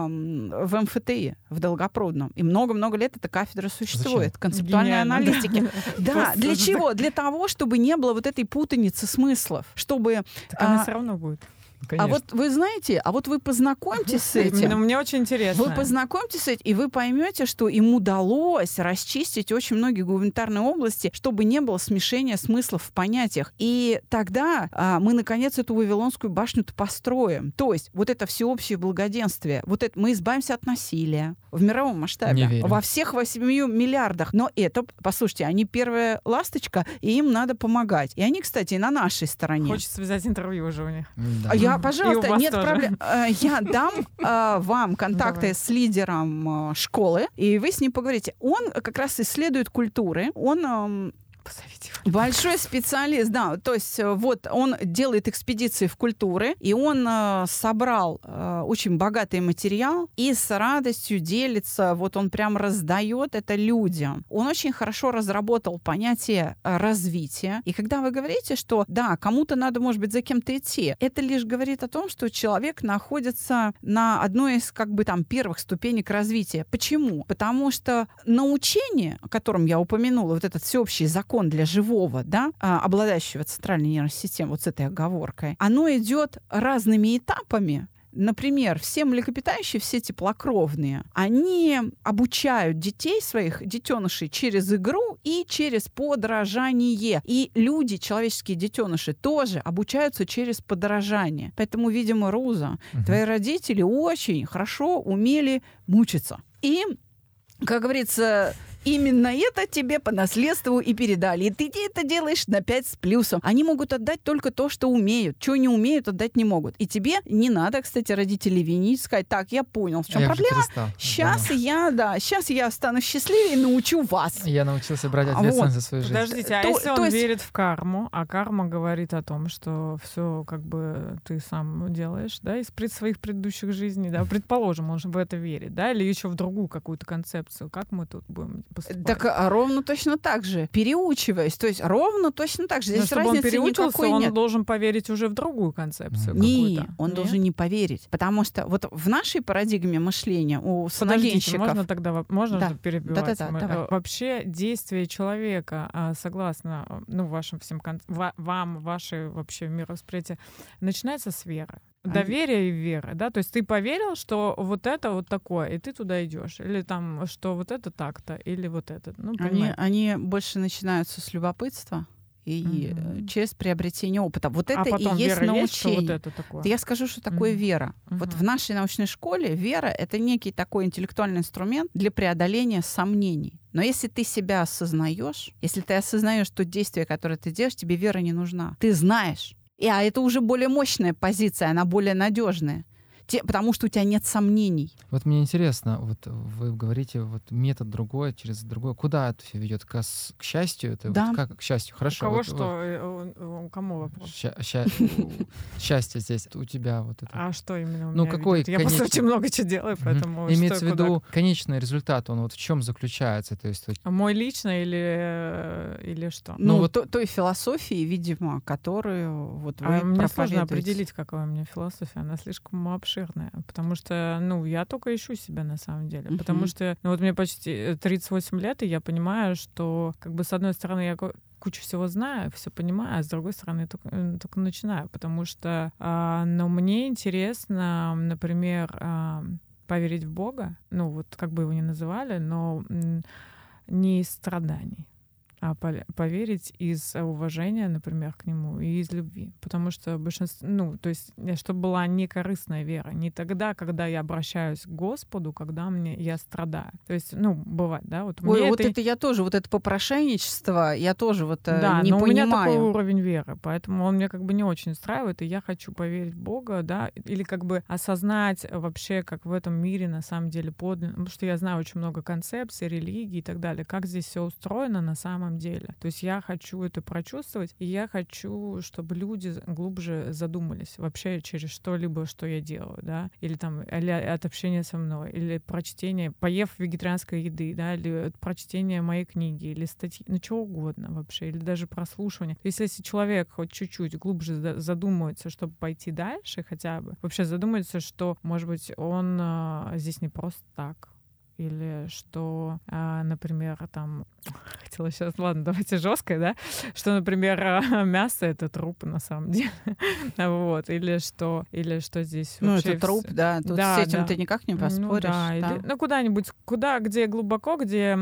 в МФТИ, в Долгопрудном. И много-много лет эта кафедра существует. Зачем? Концептуальной Гениально, аналитики. Да, для чего? Для того, чтобы не было вот этой путаницы смыслов. Чтобы... Так она А, все равно будет. А Конечно. вот вы знаете, а вот вы познакомьтесь с этим. Ну, Мне очень интересно. Вы познакомьтесь с этим, и вы поймете, что им удалось расчистить очень многие гуманитарные области, чтобы не было смешения смыслов в понятиях. И тогда а, мы, наконец, эту Вавилонскую башню-то построим. То есть вот это всеобщее благоденствие, вот это мы избавимся от насилия в мировом масштабе. Во всех 8 миллиардах. Но это, послушайте, они первая ласточка, и им надо помогать. И они, кстати, на нашей стороне. Хочется взять интервью уже у них. Да. Я, пожалуйста, нет проблем. Э, Я дам э, вам контакты Давай. с лидером э, школы, и вы с ним поговорите. Он как раз исследует культуры, он эм, Позовите его. Большой специалист, да. То есть э, вот он делает экспедиции в культуры, и он э, собрал э, очень богатый материал и с радостью делится, вот он прям раздает это людям. Он очень хорошо разработал понятие э, развития. И когда вы говорите, что да, кому-то надо, может быть, за кем-то идти, это лишь говорит о том, что человек находится на одной из как бы там первых ступенек развития. Почему? Потому что научение, о котором я упомянула, вот этот всеобщий закон для живого, да, а, обладающего центральной нервной системой, вот с этой оговоркой, оно идет разными этапами, Например, все млекопитающие, все теплокровные, они обучают детей своих, детенышей, через игру и через подражание. И люди, человеческие детеныши, тоже обучаются через подражание. Поэтому, видимо, Руза, Мгм. твои родители очень хорошо умели мучиться. И как говорится, именно это тебе по наследству и передали. И ты это делаешь на 5 с плюсом. Они могут отдать только то, что умеют. Что не умеют, отдать не могут. И тебе не надо, кстати, родителей винить, сказать, так, я понял, в чем Я проблема. Сейчас я, да, сейчас я стану счастливее и научу вас. Я научился брать ответственность вот, за свою жизнь. Подождите, а То- если он то есть- верит в карму, а карма говорит о том, что все как бы ты сам делаешь, да, из пред своих предыдущих жизней, да, предположим, он же в это верит, да, или еще в другую какую-то концепцию, как мы тут будем поступать? Так а ровно точно так же, переучиваясь. То есть ровно точно так же. Но Здесь чтобы он переучился, он нет. должен поверить уже в другую концепцию Не, какую-то. он Нет? должен не поверить. Потому что вот в нашей парадигме мышления у Подождите, можно тогда можно Да. перебивать? Да-да-да, Мы, давай. э, Вообще действие человека, а, согласно э, ну, вашим всем вам, ваше вообще мировосприятие, начинается с веры. Доверие и вера, да, то есть ты поверил, что вот это вот такое, и ты туда идешь, или там, что вот это так-то, или вот это, ну, Они, понимаете. они больше начинаются с любопытства и э, через приобретение опыта. Вот это а потом и есть вера есть, научение. вот это такое. Я скажу, что такое Мгм. вера. Вот Мгм. в нашей научной школе вера — это некий такой интеллектуальный инструмент для преодоления сомнений. Но если ты себя осознаешь, если ты осознаешь то действие, которое ты делаешь, тебе вера не нужна. Ты знаешь. И, а это уже более мощная позиция, она более надежная. Те, потому что у тебя нет сомнений. Вот мне интересно, вот вы говорите, вот метод другой, через другой. Куда это все ведет? К, к счастью? Это Да. вот как к счастью? У Хорошо. кого вот- что, вот э, у- у кому вопрос? ща- ща- у- счастье здесь у тебя вот это. А что именно у Ну, меня какой ведёт? Я просто конечный- очень много чего делаю, поэтому Имеется в виду конечный результат, он вот в чем заключается? То есть А Мой личный или, э, или что? Ну, Ну, вот- то- той философии, видимо, которую вот вы А мне сложно определить, какая у меня философия. Она слишком обширная. Потому что, ну, я только ищу себя на самом деле. Мгм. Потому что, ну, вот мне почти э, 38 лет, и я понимаю, что, как бы, с одной стороны, я кучу всего знаю, все понимаю, а с другой стороны, только, э, только начинаю. Потому что, а, но мне интересно, например, а, поверить в Бога, ну, вот как бы его ни называли, но не из страданий поверить из уважения, например, к нему и из любви. Потому что большинство, ну, то есть, э, чтобы была некорыстная вера, не тогда, когда я обращаюсь к Господу, когда мне я страдаю. То есть, ну, бывает, да, вот Ой, мне вот это... я тоже, вот это попрошайничество, я тоже вот э, да, не но у меня такой понимаю. уровень веры, поэтому он мне как бы не очень устраивает, и я хочу поверить в Бога, да, или как бы осознать вообще, как в этом мире на самом деле подлинно, потому что я знаю очень много концепций, религий и так далее, как здесь все устроено на самом деле. То есть я хочу это прочувствовать, и я хочу, чтобы люди глубже задумались вообще через что-либо, что я делаю, да, или там или от общения со мной, или прочтение, поев вегетарианской еды, да, или прочтение моей книги, или статьи, ну чего угодно вообще, или даже прослушивание. То есть если человек хоть чуть-чуть глубже за- задумается, чтобы пойти дальше хотя бы, вообще задумается, что, может быть, он а, здесь не просто так, или что, а, например, там хотела сейчас, ладно, давайте жесткое, да, что, например, мясо это труп на самом деле, вот, или что, или что здесь Ну, вообще это труп, да, тут Да, с этим да. ты никак не ну поспоришь. да, да. или- ну куда-нибудь, куда, где глубоко, где,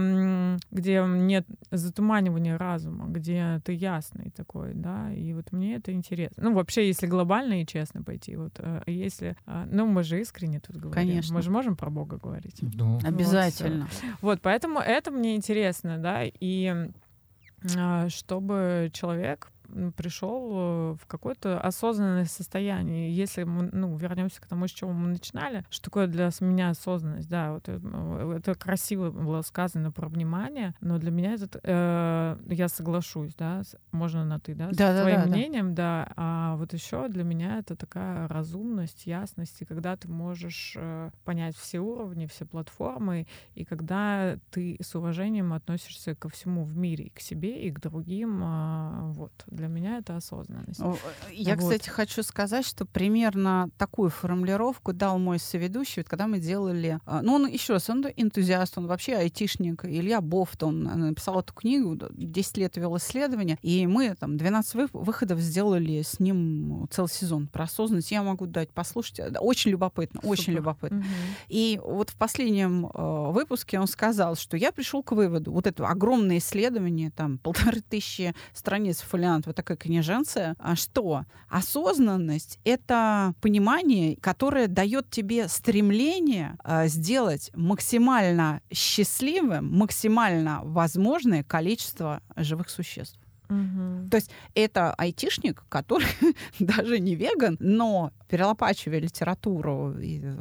где нет затуманивания разума, где ты ясный такой, да, и вот мне это интересно. Ну вообще, если глобально и честно пойти, вот, э, если, а, ну мы же искренне тут говорим, Конечно. мы же можем про Бога говорить. ну, Обязательно. Вот, поэтому это мне интересно, да, и а, чтобы человек пришел э, в какое-то осознанное состояние. Если мы, ну, вернемся к тому, с чего мы начинали, что такое для с- меня осознанность, да, вот это, это красиво было сказано про внимание, но для меня это, э, я соглашусь, да, с- можно на ты, да, с Да, да, твоим да, да. мнением, да, а вот еще для меня это такая разумность, ясность, и когда ты можешь э, понять все уровни, все платформы, и когда ты с уважением относишься ко всему в мире, и к себе, и к другим, а, вот, для меня это осознанность. Я, Вот. кстати, хочу сказать, что примерно такую формулировку дал мой соведущий, вот когда мы делали... а, Ну, он еще раз, он энтузиаст, он вообще айтишник. Илья Бофт, он э, написал эту книгу, д- 10 лет вел исследования, и мы там 12 вы- выходов сделали с ним целый сезон про осознанность. Я могу дать послушать. Э, Очень любопытно, очень Супер. любопытно. Мгм. И вот в последнем э, выпуске он сказал, что я пришел к выводу, вот это огромное исследование, там полторы тысячи страниц фолианта вот, вот такая книженция, а что осознанность — это понимание, которое дает тебе стремление а, сделать максимально счастливым, максимально возможное количество живых существ. Мгм. То есть это айтишник, который даже не веган, но перелопачивая литературу и, э,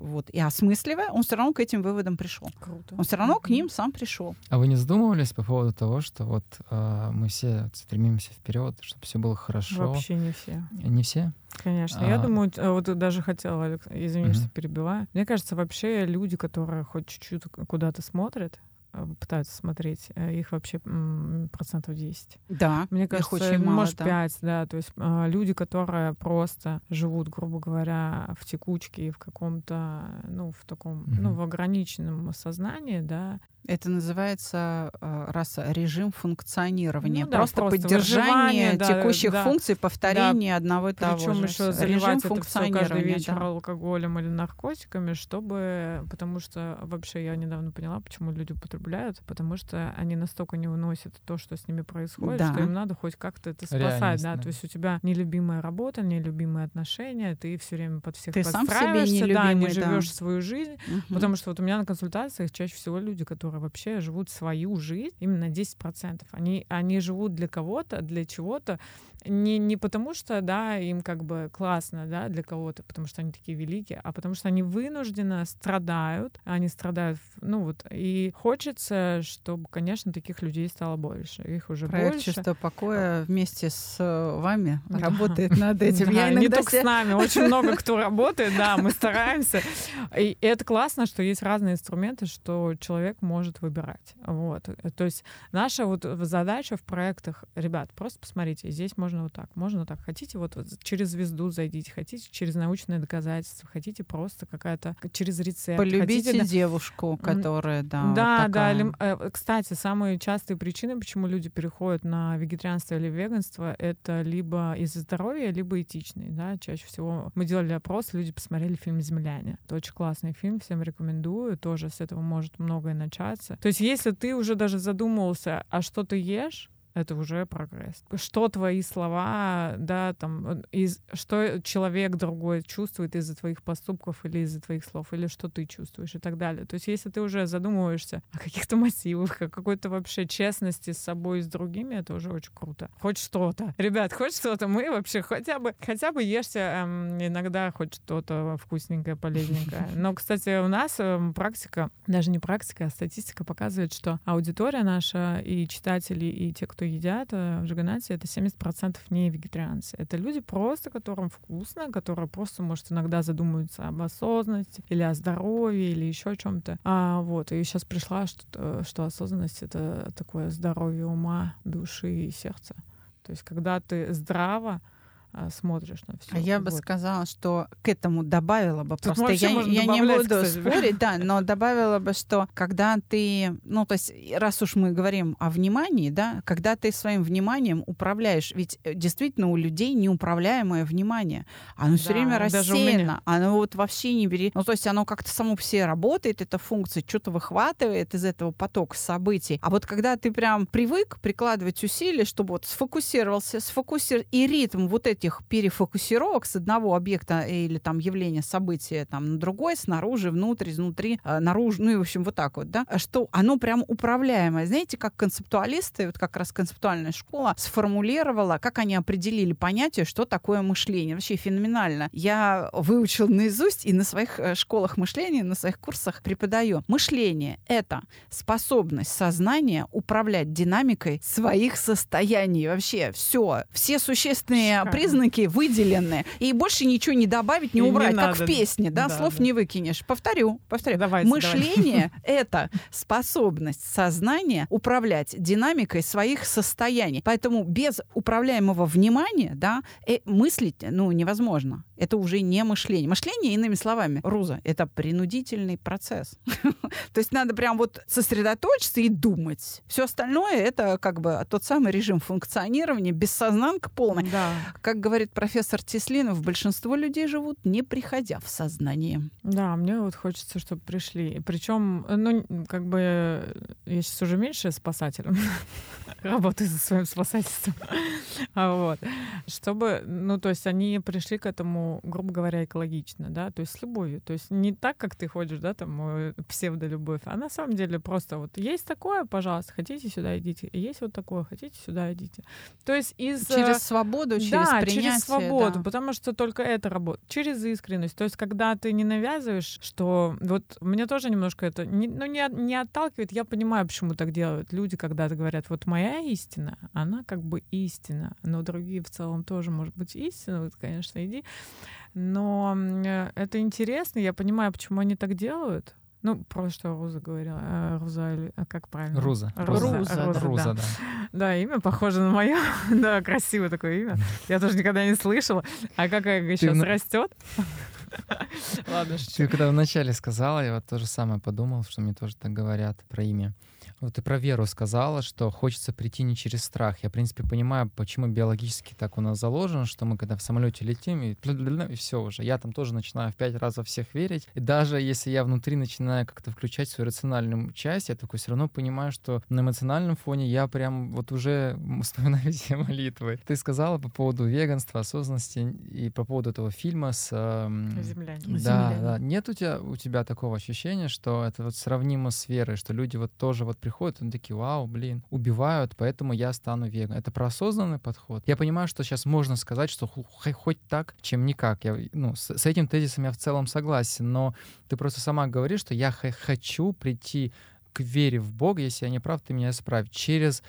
вот, и осмысливая, он все равно к этим выводам пришел. Круто. Он все равно к ним сам пришел. А вы не задумывались по поводу того, что вот а, мы все стремимся вперед, чтобы все было хорошо? Вообще не все. Не все? Конечно. Я А. думаю, т- вот даже хотела, Алекс, извини, Мгм. что перебиваю. Мне кажется, вообще люди, которые хоть чуть-чуть куда-то смотрят, э, пытаются смотреть, э, их вообще процентов 10. Да, Мне их кажется, очень мало, может, да. 5, да. То есть э, люди, которые просто живут, грубо говоря, в текучке и в каком-то, ну, в таком, ну, Мгм. в ограниченном сознании, да, Это называется э, раса режим функционирования. Ну да, просто, просто поддержание да, текущих да. функций, повторение одного и того Причем же. еще С- заливать режим это все каждый вечер да. алкоголем или наркотиками, чтобы, потому что вообще я недавно поняла, почему люди употребляют, потому что они настолько не выносят то, что с ними происходит, Да. что им надо хоть как-то это спасать, Реальность, да. да. То есть у тебя нелюбимая работа, нелюбимые отношения, ты все время под всех Ты сам себе подстраиваешься, да, не нелюбимый, да. живешь свою жизнь, Мгм. Потому что вот у меня на консультациях чаще всего люди, которые вообще живут свою жизнь, именно 10%. Они, они живут для кого-то, для чего-то, не, не потому что, да, им как бы классно, да, для кого-то, потому что они такие великие, а потому что они вынужденно страдают, они страдают, ну вот, и хочется, чтобы, конечно, таких людей стало больше, их уже Проект больше. «Чувство покоя» вместе с э, вами Да. работает над этим. Да, Я не только се- с нами, очень много кто работает, да, мы стараемся. И это классно, что есть разные инструменты, что человек может выбирать. Вот. То есть наша вот задача в проектах, ребят, просто посмотрите, здесь можно вот так, можно вот так. Хотите вот, вот через звезду зайдите, хотите через научные доказательства, хотите просто какая-то через рецепт. Полюбите хотите, да, девушку, которая, да, вот да, да. такая. или, э, Кстати, самые частые причины, почему люди переходят на вегетарианство или веганство, это либо из-за здоровья, либо этичный. Да? Чаще всего мы делали опрос, люди посмотрели фильм «Земляне». Это очень классный фильм, всем рекомендую. Тоже с этого может многое начаться. То есть если ты уже даже задумывался, а что ты ешь, это уже прогресс. Что твои слова, да, там, из, что человек другой чувствует из-за твоих поступков или из-за твоих слов, или что ты чувствуешь и так далее. То есть если ты уже задумываешься о каких-то мотивах, о какой-то вообще честности с собой и с другими, это уже очень круто. Хоть что-то. Ребят, хоть что-то. Мы вообще хотя бы, хотя бы ешьте эм, иногда хоть что-то вкусненькое, полезненькое. Но, кстати, у нас эм, практика, даже не практика, а статистика показывает, что аудитория наша и читатели, и те, кто едят э, в Джаганате, это 70% не вегетарианцы. Это люди просто, которым вкусно, которые просто, может, иногда задумываются об осознанности или о здоровье, или еще о чем-то. А, вот, и сейчас пришла, что, что осознанность — это такое здоровье ума, души и сердца. То есть когда ты здраво смотришь на все. А я бы сказала, что к этому добавила бы. Просто вообще я, я не буду кстати. спорить, да, но добавила бы, что когда ты, ну, то есть, раз уж мы говорим о внимании, да, когда ты своим вниманием управляешь, ведь э, действительно у людей неуправляемое внимание. Оно все Да, время рассеяно, оно вот вообще не бери. Ну, то есть оно как-то само по себе работает, эта функция, что-то выхватывает из этого потока событий. А вот когда ты прям привык прикладывать усилия, чтобы вот сфокусировался, сфокусировал, и ритм вот этих перефокусировок с одного объекта или там явления, события там на другой, снаружи, внутрь, изнутри, э, наружу, ну и в общем вот так вот, да, что оно прям управляемое. Знаете, как концептуалисты, вот как раз концептуальная школа сформулировала, как они определили понятие, что такое мышление. Вообще феноменально. Я выучил наизусть и на своих э, школах мышления, на своих курсах преподаю. Мышление — это способность сознания управлять динамикой своих состояний. Вообще все, все существенные признаки выделены. И больше ничего не добавить, не И не убрать. как надо. в песне, да, Да, слов да. не выкинешь. Повторю, повторю. Давайте, Мышление — это способность сознания управлять динамикой своих состояний. Поэтому без управляемого внимания, да, э, мыслить, ну, невозможно. Это уже не мышление. Мышление, иными словами, Руза, это принудительный процесс. То есть надо прям вот сосредоточиться и думать. Все остальное это как бы тот самый режим функционирования, бессознанка полная. Да. Как говорит профессор Теслинов, большинство людей живут не приходя в сознание. Да, мне вот хочется, чтобы пришли. Причем, ну, как бы я сейчас уже меньше спасателем работаю за своим спасательством. А вот. Чтобы, ну, то есть они пришли к этому, грубо говоря, экологично, да, то есть с любовью. То есть не так, как ты ходишь, да, там, э, псевдолюбовь, а на самом деле просто вот есть такое, пожалуйста, хотите сюда идите, есть вот такое, хотите сюда идите. То есть из... э, Через свободу, через да, принятие. через свободу, да. потому что только это работает. Через искренность. То есть, когда ты не навязываешь, что вот мне тоже немножко это не, ну, не, не отталкивает. Я понимаю, почему так делают люди, когда говорят, вот моя истина, она как бы истина, но другие в целом тоже может быть истина. Вот, конечно, иди. Но э, это интересно, я понимаю, почему они так делают. Ну, просто Руза говорила. э, Руза, или- а как правильно? Руза. Руза, Руза, да. Руза, да. Руза, да. Да, имя похоже на мое. да, красивое такое имя. Я тоже никогда не слышала. А как эго сейчас на- растет? Ладно, Ты когда вначале сказала, я вот то же самое подумал, что мне тоже так говорят про имя. Вот ты про веру сказала, что хочется прийти не через страх. Я, в принципе, понимаю, почему биологически так у нас заложено, что мы когда в самолете летим, и, и все уже. Я там тоже начинаю в пять раз во всех верить. И даже если я внутри начинаю как-то включать свою рациональную часть, я такой все равно понимаю, что на эмоциональном фоне я прям вот уже вспоминаю все молитвы. Ты сказала по поводу веганства, осознанности и по поводу этого фильма с... эм, Земляне. да, да. Нет у тебя, у тебя такого ощущения, что это вот сравнимо с верой, что люди вот тоже вот приходят, они такие, вау, блин, убивают, поэтому я стану веганом. Это про осознанный подход. Я понимаю, что сейчас можно сказать, что хоть так, чем никак. Я, ну, с, с этим тезисом я в целом согласен, но ты просто сама говоришь, что я хочу прийти к вере в Бога, если я не прав, ты меня исправь, через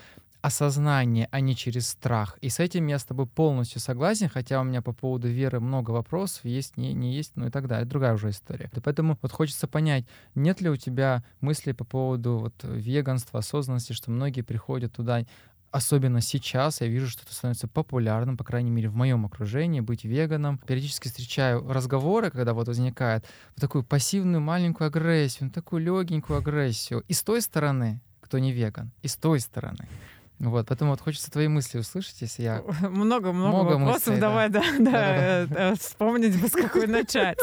осознание, а не через страх. И с этим я с тобой полностью согласен, хотя у меня по поводу веры много вопросов, есть, не, не есть, ну и так далее. Другая уже история. Поэтому вот хочется понять, нет ли у тебя мыслей по поводу вот веганства, осознанности, что многие приходят туда Особенно сейчас я вижу, что это становится популярным, по крайней мере, в моем окружении, быть веганом. Периодически встречаю разговоры, когда вот возникает вот такую пассивную маленькую агрессию, ну, такую легенькую агрессию. И с той стороны, кто не веган, и с той стороны. Вот, поэтому вот хочется твои мысли услышать, если я... Много-много Много вопросов. мыслей, да. Давай, да, да, э, э, вспомнить бы, с какой начать.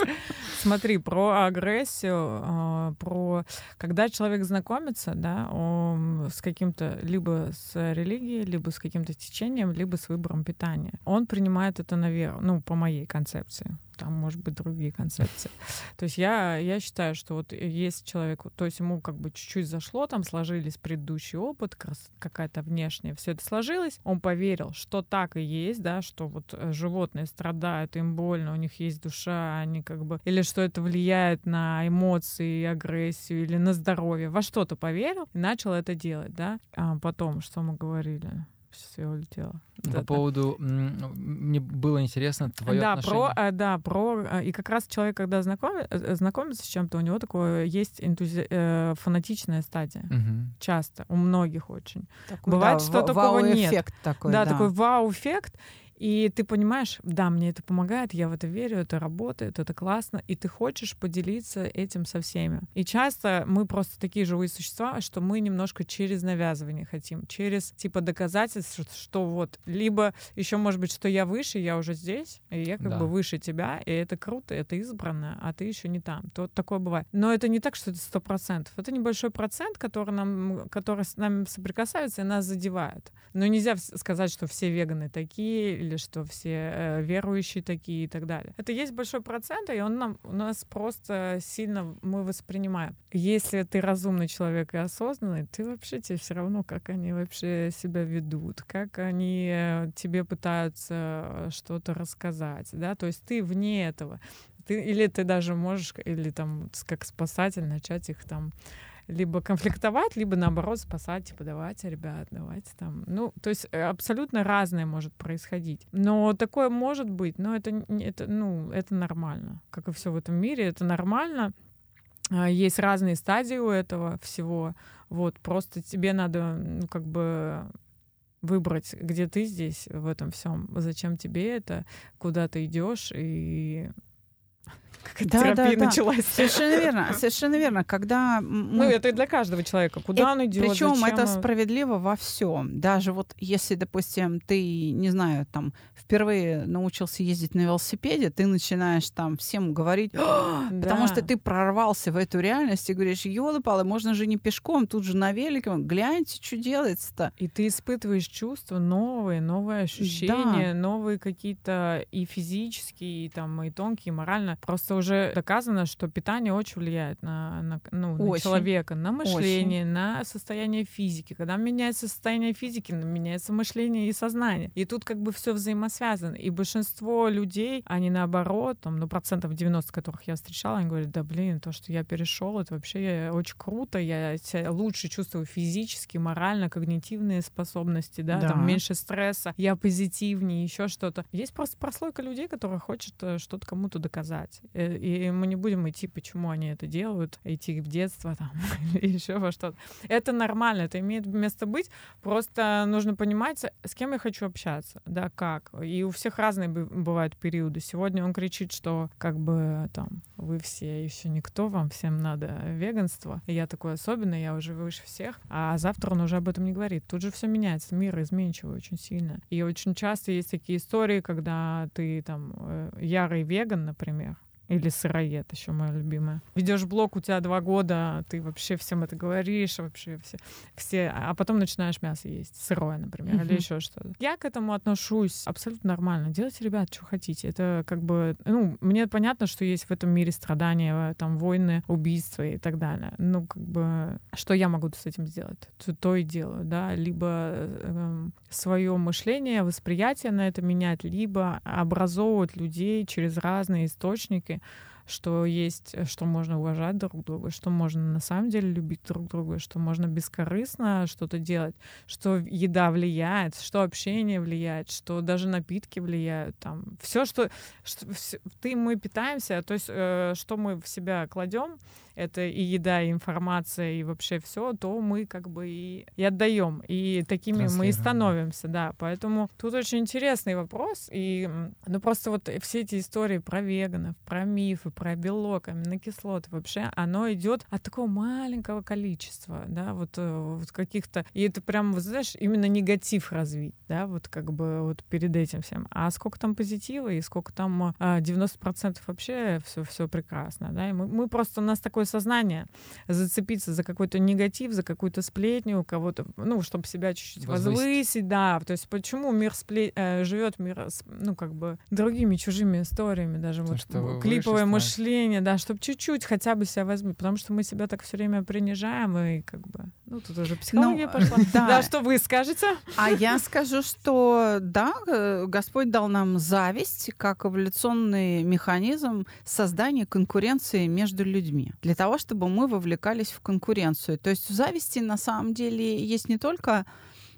Смотри, про агрессию, а, про когда человек знакомится, да, он с каким-то либо с религией, либо с каким-то течением, либо с выбором питания. Он принимает это на веру, ну, по моей концепции. Там, может быть, другие концепции. То есть я, я считаю, что вот есть человек, то есть ему как бы чуть-чуть зашло, там сложились предыдущий опыт, какая-то внешняя, все это сложилось, он поверил, что так и есть, да, что вот э, животные страдают, им больно, у них есть душа, они как бы, или что это влияет на эмоции, агрессию, или на здоровье, во что-то поверил и начал это делать, да. А потом, что мы говорили? Все улетело. По Да-да. поводу... м, Мне было интересно твое Да, отношение. про, э, да, про э, и как раз человек, когда знакоми- э, знакомится с чем-то, у него такое есть энтузи- э, фанатичная стадия. Мгм. Часто, у многих очень. Такой, Бывает, да, что такого нет. такой, да, такой вау-эффект. И ты понимаешь, да, мне это помогает, я в это верю, это работает, это классно, и ты хочешь поделиться этим со всеми. И часто мы просто такие живые существа, что мы немножко через навязывание хотим, через типа доказательств, что, что вот, либо еще может быть, что я выше, я уже здесь, и я как Да. бы выше тебя, и это круто, это избранное, а ты еще не там. То такое бывает. Но это не так, что это сто процентов. Это небольшой процент, который нам, который с нами соприкасается и нас задевает. Но нельзя сказать, что все веганы такие или что все э, верующие такие и так далее. Это есть большой процент, и он нам, у нас просто сильно мы воспринимаем. Если ты разумный человек и осознанный, ты вообще тебе все равно, как они вообще себя ведут, как они э, тебе пытаются что-то рассказать, да, то есть ты вне этого. Ты, или ты даже можешь, или там как спасатель начать их там либо конфликтовать, либо наоборот спасать, типа, давайте, ребят, давайте там. Ну, то есть э, абсолютно разное может происходить. Но такое может быть, но это, это, ну, это нормально. Как и все в этом мире, это нормально. А, Есть разные стадии у этого всего. Вот, просто тебе надо, ну, как бы выбрать, где ты здесь в этом всем, зачем тебе это, куда ты идешь и как Да, да, терапия да. началась. Совершенно верно, совершенно верно. Когда Ну, мы это и для каждого человека. Куда он идет? Причем это он- справедливо во всем. Даже вот если, допустим, ты, не знаю, там впервые научился ездить на велосипеде, ты начинаешь там всем говорить, «А!» потому Да. что ты прорвался в эту реальность и говоришь, елы-палы, можно же не пешком, тут же на велике, гляньте, что делается-то. И ты испытываешь чувства новые, новые ощущения, новые какие-то и физические, и там и тонкие, и морально. Просто уже доказано, что питание очень влияет на, на, ну, на Очень. человека, на мышление, на состояние физики. Когда меняется состояние физики, меняется мышление и сознание. И тут как бы все взаимосвязано. И большинство людей, они наоборот, там, ну, процентов 90, которых я встречала, они говорят, да блин, то, что я перешел, это вообще очень круто, я себя лучше чувствую физически, морально, когнитивные способности, да, Да. там меньше стресса, я позитивнее, еще что-то. Есть просто прослойка людей, которые хочет э, что-то кому-то доказать. Э, И мы не будем идти, почему они это делают, идти в детство там, или еще во что-то. Это нормально, это имеет место быть. Просто нужно понимать, с кем я хочу общаться, да, как. И у всех разные бы- бывают периоды. Сегодня он кричит, что как бы там вы все еще никто, вам всем надо веганство. И я такой особенный, я уже выше всех. А завтра он уже об этом не говорит. Тут же все меняется, мир изменчивый очень сильно. И очень часто есть такие истории, когда ты там э, ярый веган, например, или сыроед, еще моя любимая. Ведешь блог, у тебя два года, ты вообще всем это говоришь, вообще все, все, а потом начинаешь мясо есть, сырое, например, или Мгм. еще что-то. Я к этому отношусь абсолютно нормально. Делайте, ребят, что хотите. Это как бы, ну, мне понятно, что есть в этом мире страдания, там, войны, убийства и так далее. Ну, как бы, что я могу с этим сделать? То, то и делаю, да. Либо свое мышление, восприятие на это менять, либо образовывать людей через разные источники, что есть, э, что можно уважать друг друга, что можно на самом деле любить друг друга, что можно бескорыстно что-то делать, что еда влияет, что общение влияет, что даже напитки влияют, там все, что, что всё- ты мы питаемся, то есть э, что мы в себя кладем, это и еда, и информация, и вообще все, то мы как бы и, и отдаем, и такими мы и становимся, да. Поэтому тут очень интересный вопрос, и ну просто вот все эти истории про веганов, про мифы, про белок, аминокислоты, вообще оно идет от такого маленького количества, да, вот, э, вот каких-то, и это прям, вот знаешь, именно негатив развить, да, вот как бы вот перед этим всем. А сколько там позитива и сколько там а, 90% вообще все, все прекрасно, да, и мы, мы просто, у нас такое сознание зацепиться за какой-то негатив, за какую-то сплетню у кого-то, ну, чтобы себя чуть-чуть Возвысить. возвысить, да, то есть почему мир спле... э, живет мир, с- ну, как бы другими чужими историями, даже Потому вот что клиповое выше мышление, да, чтобы чуть-чуть хотя бы себя возьмить, потому что мы себя так все время принижаем и как бы, ну, тут уже психология Ну, пошла. да. Да, что вы скажете? А я скажу, что да, э, Господь дал нам зависть как эволюционный механизм создания конкуренции между людьми. Для того, чтобы мы вовлекались в конкуренцию. То есть у зависти на самом деле есть не только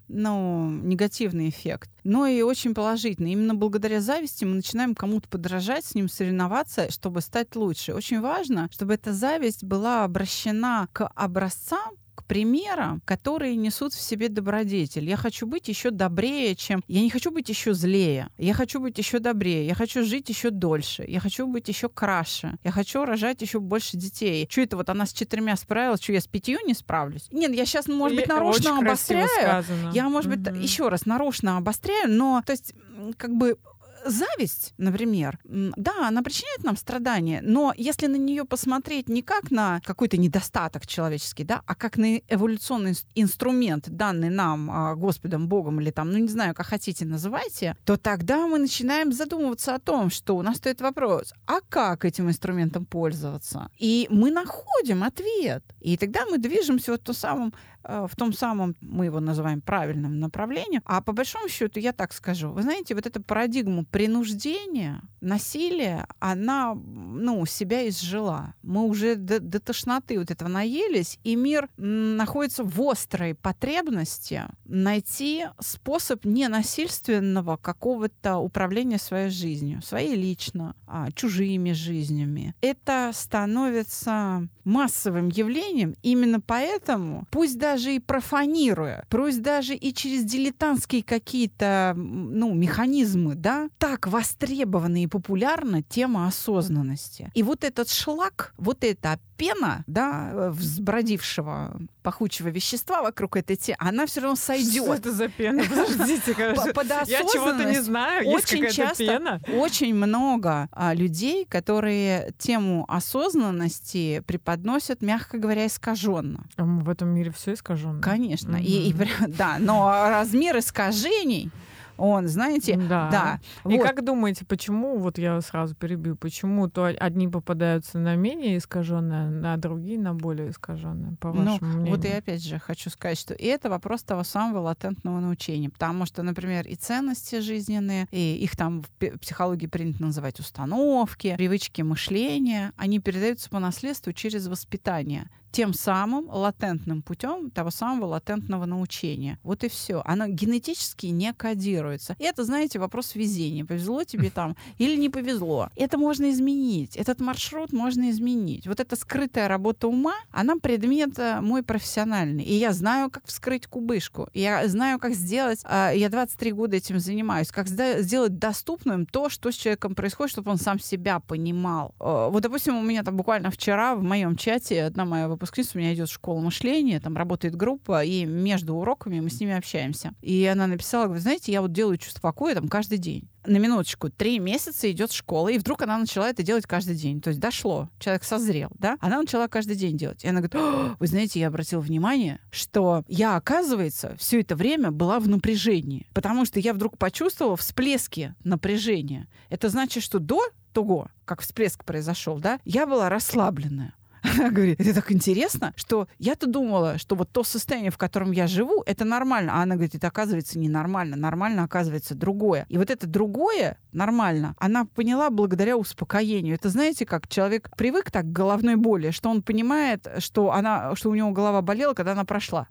ну, негативный эффект, но и очень положительный. Именно благодаря зависти мы начинаем кому-то подражать, с ним соревноваться, чтобы стать лучше. Очень важно, чтобы эта зависть была обращена к образцам, к примерам, которые несут в себе добродетель. Я хочу быть еще добрее, чем... Я не хочу быть еще злее. Я хочу быть еще добрее. Я хочу жить еще дольше. Я хочу быть еще краше. Я хочу рожать еще больше детей. Что это вот она с четырьмя справилась, что я с пятью не справлюсь? Нет, я сейчас, может быть, Или нарочно очень обостряю. Я, может быть, Мгм. еще раз нарочно обостряю, но, то есть, как бы зависть, например, да, она причиняет нам страдания, но если на нее посмотреть не как на какой-то недостаток человеческий, да, а как на эволюционный инс- инструмент, данный нам а, Господом, Богом или там, ну не знаю, как хотите называйте, то тогда мы начинаем задумываться о том, что у нас стоит вопрос, а как этим инструментом пользоваться? И мы находим ответ. И тогда мы движемся вот в том самом э, в том самом, мы его называем правильном направлении. А по большому счету, я так скажу, вы знаете, вот эта парадигма принуждения, насилия, она, ну, себя изжила. Мы уже до, до тошноты вот этого наелись, и мир находится в острой потребности найти способ ненасильственного какого-то управления своей жизнью, своей лично, а, чужими жизнями. Это становится массовым явлением, везением, именно поэтому, пусть даже и профанируя, пусть даже и через дилетантские какие-то ну, механизмы, да, так востребована и популярна тема осознанности. И вот этот шлак, вот эта пена, да, э, взбродившего пахучего вещества вокруг этой темы, она все равно сойдет. Что это за пена? Подождите, я чего-то не знаю. Очень часто, пена. очень много а, людей, которые тему осознанности преподносят, мягко говоря, искаженно. А в этом мире все искаженно. Конечно. И, да, но размер искажений он, знаете, да. да. И вот. как думаете, почему, вот я сразу перебью, почему то одни попадаются на менее искаженное, а другие на более искаженное, по ну, вашему ну, мнению? Вот и опять же хочу сказать, что и это вопрос того самого латентного научения, потому что, например, и ценности жизненные, и их там в психологии принято называть установки, привычки мышления, они передаются по наследству через воспитание тем самым латентным путем того самого латентного научения. Вот и все. Оно генетически не кодируется. И это, знаете, вопрос везения. Повезло тебе там или не повезло. Это можно изменить. Этот маршрут можно изменить. Вот эта скрытая работа ума, она предмет э, мой профессиональный. И я знаю, как вскрыть кубышку. Я знаю, как сделать... А, я 23 года этим занимаюсь. Как сделать доступным то, что с человеком происходит, чтобы он сам себя понимал. Э, вот, допустим, у меня там буквально вчера в моем чате одна моя выпускница, у меня идет школа мышления, там работает группа, и между уроками мы с ними общаемся. И она написала, вы знаете, я вот делаю чувство покоя там каждый день на минуточку, три месяца идет школа, и вдруг она начала это делать каждый день. То есть дошло, человек созрел, да? Она начала каждый день делать. И она говорит, вы знаете, я обратила внимание, что я, оказывается, все это время была в напряжении, потому что я вдруг почувствовала всплески напряжения. Это значит, что до того, как всплеск произошел, да, я была расслабленная. Она говорит, это так интересно, что я-то думала, что вот то состояние, в котором я живу, это нормально. А она говорит, это оказывается ненормально. Нормально оказывается другое. И вот это другое нормально, она поняла благодаря успокоению. Это знаете, как человек привык так к головной боли, что он понимает, что, она, что у него голова болела, когда она прошла.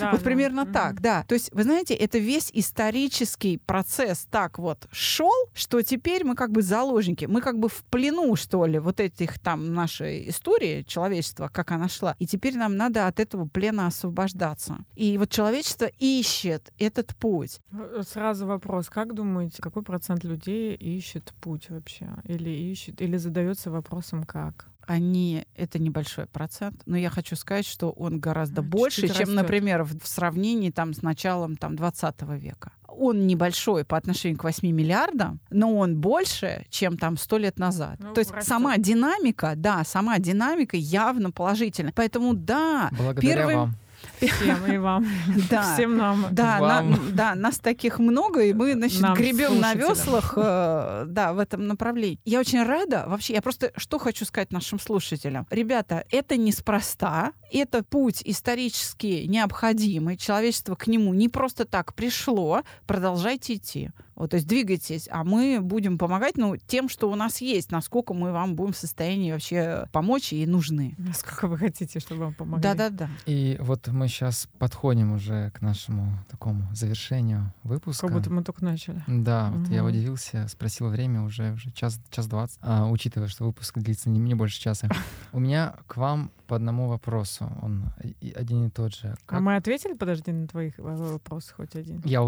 Да, вот да. примерно угу. так, да. То есть, вы знаете, это весь исторический процесс так вот шел, что теперь мы как бы заложники, мы как бы в плену, что ли, вот этих там нашей истории человечества, как она шла. И теперь нам надо от этого плена освобождаться. И вот человечество ищет этот путь. Э, сразу вопрос. Как думаете, какой процент людей ищет путь вообще? Или ищет, или задается вопросом как? Они это небольшой процент, но я хочу сказать, что он гораздо Чуть больше, чем, например, в, в сравнении там с началом там 20 века. Он небольшой по отношению к 8 миллиардам, но он больше, чем там 100 лет назад. Ну, То есть растет. сама динамика, да, сама динамика явно положительная. Поэтому да, Благодаря первым, вам. Всем и вам. Да. Всем нам. Да, вам. На, да, нас таких много, и мы, значит, нам, гребем на веслах э, да, в этом направлении. Я очень рада. Вообще, я просто что хочу сказать нашим слушателям. Ребята, это неспроста. Это путь исторически необходимый. Человечество к нему не просто так пришло. Продолжайте идти. Вот, то есть двигайтесь, а мы будем помогать ну, тем, что у нас есть, насколько мы вам будем в состоянии вообще помочь и нужны. Насколько вы хотите, чтобы вам помогли. Да-да-да. И вот мы сейчас подходим уже к нашему такому завершению выпуска. Как будто мы только начали. Да, угу. вот я удивился, спросил время уже, уже час, час двадцать, а, учитывая, что выпуск длится не, не больше часа. У меня к вам по одному вопросу, он один и тот же. А мы ответили, подожди, на твоих вопросов хоть один? Я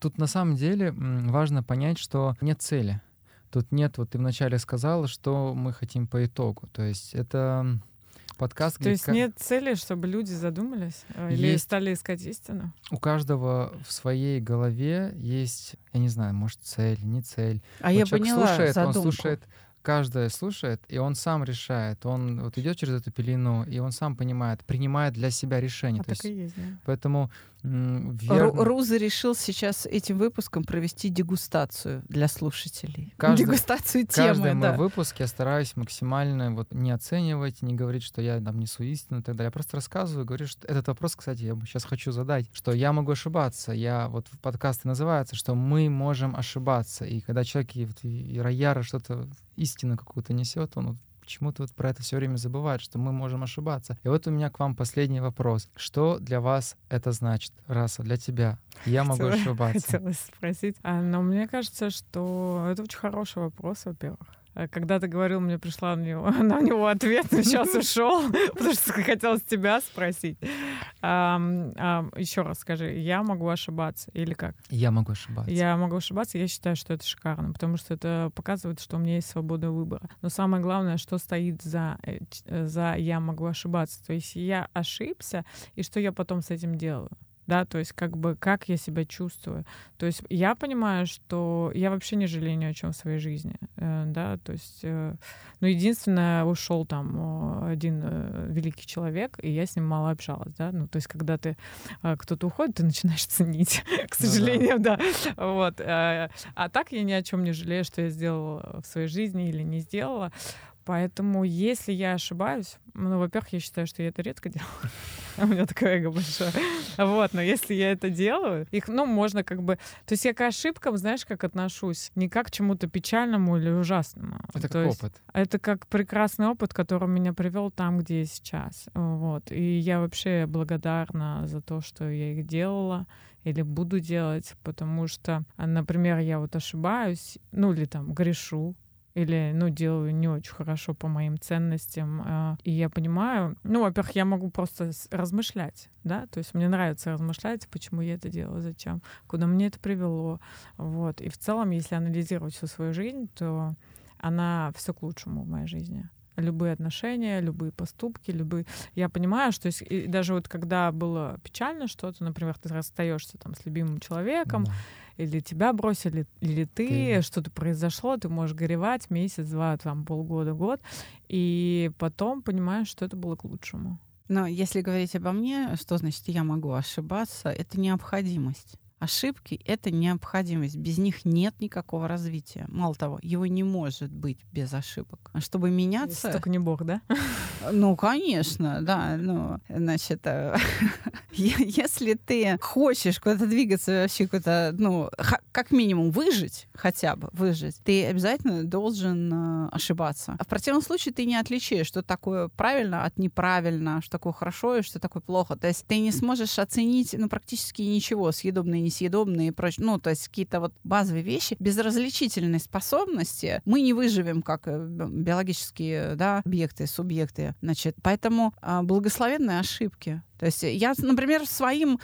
Тут на самом деле важно понять, что нет цели. Тут нет, вот ты вначале сказала, что мы хотим по итогу. То есть это подкаст. То есть нет цели, чтобы люди задумались э, есть... или стали искать истину? У каждого в своей голове есть, я не знаю, может цель, не цель. А вот я поняла слушает, задумку. он слушает каждое слушает, и он сам решает. Он вот идет через эту пелену, и он сам понимает, принимает для себя решение. А То так есть, и есть, да. Поэтому верно... Руза решил сейчас этим выпуском провести дегустацию для слушателей. Каждый, дегустацию темы, каждый да. мой выпуск я стараюсь максимально вот не оценивать, не говорить, что я там несу истину и так далее. Я просто рассказываю, говорю, что этот вопрос, кстати, я сейчас хочу задать, что я могу ошибаться. Я вот в подкасте называется, что мы можем ошибаться. И когда человек и, и рояра что-то истину какую-то несет, он почему-то вот про это все время забывает, что мы можем ошибаться. И вот у меня к вам последний вопрос. Что для вас это значит, Раса, для тебя? Я могу ошибаться. Хотела спросить. А, но мне кажется, что это очень хороший вопрос, во-первых. Э, когда ты говорил, мне пришла на него, на него ответ, но сейчас ушел, потому что хотелось тебя спросить. Еще раз скажи, я могу ошибаться или как? Я могу ошибаться. Я могу ошибаться, я считаю, что это шикарно, потому что это показывает, что у меня есть свобода выбора. Но самое главное, что стоит за, э, за я могу ошибаться. То есть я ошибся, и что я потом с этим делаю? Да, то есть как бы как я себя чувствую. То есть я понимаю, что я вообще не жалею ни о чем в своей жизни, э, да, то есть, э, ну, единственное, ушел там один э, великий человек, и я с ним мало общалась, да, ну, то есть когда ты, кто-то уходит, ты начинаешь ценить, к сожалению, ну, да. да, вот. А так я ни о чем не жалею, что я сделала в своей жизни или не сделала. Поэтому, если я ошибаюсь, ну, во-первых, я считаю, что я это редко делаю. У меня такое эго большое. Вот, но если я это делаю, их, ну, можно как бы... То есть я к ошибкам, знаешь, как отношусь? Не как к чему-то печальному или ужасному. Это как опыт. Это как прекрасный опыт, который меня привел там, где я сейчас. Вот. И я вообще благодарна за то, что я их делала или буду делать, потому что, например, я вот ошибаюсь, ну или там грешу, или, ну, делаю не очень хорошо по моим ценностям. А, и я понимаю, ну, во-первых, я могу просто размышлять, да, то есть мне нравится размышлять, почему я это делаю, зачем, куда мне это привело, вот. И в целом, если анализировать всю свою жизнь, то она все к лучшему в моей жизни любые отношения, любые поступки, любые. Я понимаю, что есть, даже вот когда было печально что-то, например, ты расстаешься там с любимым человеком, да или тебя бросили, или ты, ты. что-то произошло, ты можешь горевать месяц, два, там, полгода, год, и потом понимаешь, что это было к лучшему. Но если говорить обо мне, что значит я могу ошибаться, это необходимость. Ошибки — это необходимость. Без них нет никакого развития. Мало того, его не может быть без ошибок. А чтобы меняться... Если только не Бог, да? Ну, конечно, да. Ну, значит, э, если ты хочешь куда-то двигаться, вообще куда-то, ну, как минимум выжить, хотя бы выжить, ты обязательно должен э, ошибаться. А в противном случае ты не отличишь, что такое правильно от неправильно, что такое хорошо и что такое плохо. То есть ты не сможешь оценить, ну, практически ничего, съедобное несъедобные и прочее. Ну, то есть какие-то вот базовые вещи. Без различительной способности мы не выживем как э, биологические да, объекты, субъекты. Значит, поэтому а, благословенные ошибки. То есть я, например, своим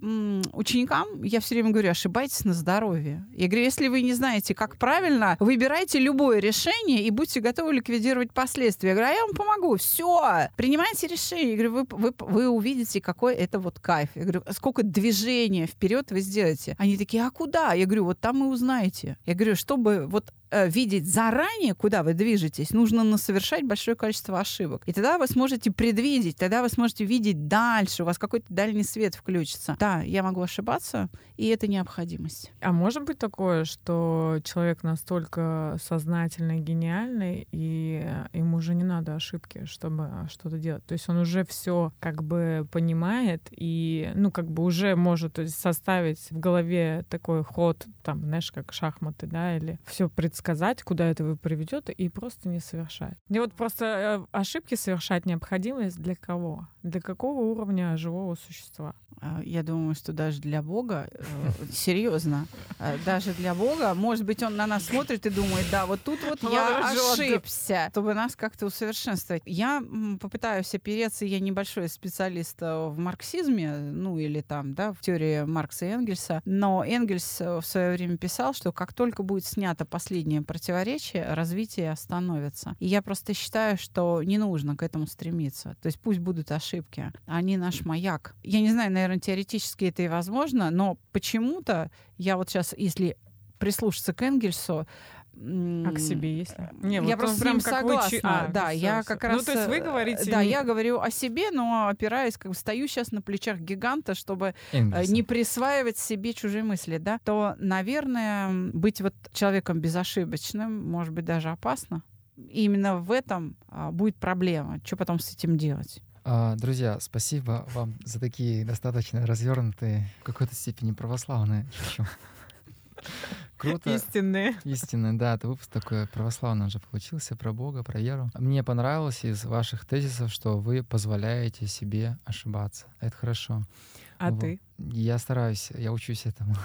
ученикам я все время говорю, ошибайтесь на здоровье. Я говорю, если вы не знаете, как правильно, выбирайте любое решение и будьте готовы ликвидировать последствия. Я говорю, а я вам помогу. Все, принимайте решение. Я говорю, вы, вы, вы увидите, какой это вот кайф. Я говорю, сколько движения вперед вы сделаете. Они такие, а куда? Я говорю, вот там и узнаете. Я говорю, чтобы вот видеть заранее, куда вы движетесь, нужно совершать большое количество ошибок. И тогда вы сможете предвидеть, тогда вы сможете видеть дальше, у вас какой-то дальний свет включится. Да, я могу ошибаться, и это необходимость. А может быть такое, что человек настолько сознательный, гениальный, и ему уже не надо ошибки, чтобы что-то делать. То есть он уже все как бы понимает и, ну, как бы уже может составить в голове такой ход, там, знаешь, как шахматы, да, или все пред предсказать, куда это вы приведет, и просто не совершать. Мне вот просто э, ошибки совершать необходимость для кого? Для какого уровня живого существа? А, я думаю, что даже для Бога, э, серьезно, э, даже для Бога, может быть, он на нас смотрит и думает, да, вот тут вот я ошибся, чтобы нас как-то усовершенствовать. Я попытаюсь опереться, я небольшой специалист э, в марксизме, ну или там, да, в теории Маркса и Энгельса, но Энгельс в свое время писал, что как только будет снято последнее противоречие, развитие остановится. И я просто считаю, что не нужно к этому стремиться. То есть пусть будут ошибки, они наш маяк. Я не знаю, наверное, теоретически это и возможно, но почему-то я вот сейчас, если прислушаться кЭнгельсу, а к себе если? Не, вот я просто прям согласна. Вы... А, да, все, я все. как раз... Ну, то есть вы говорите... Да, не... я говорю о себе, но опираясь, как бы стою сейчас на плечах гиганта, чтобы Энгельса. не присваивать себе чужие мысли, да, то, наверное, быть вот человеком безошибочным, может быть, даже опасно. И именно в этом а, будет проблема. Что потом с этим делать? А, друзья, спасибо вам за такие достаточно развернутые, в какой-то степени православные. Круто. Истинные. Истинные, да. Это выпуск такой православный уже получился, про Бога, про веру. Мне понравилось из ваших тезисов, что вы позволяете себе ошибаться. Это хорошо. А вот. ты? Я стараюсь, я учусь этому.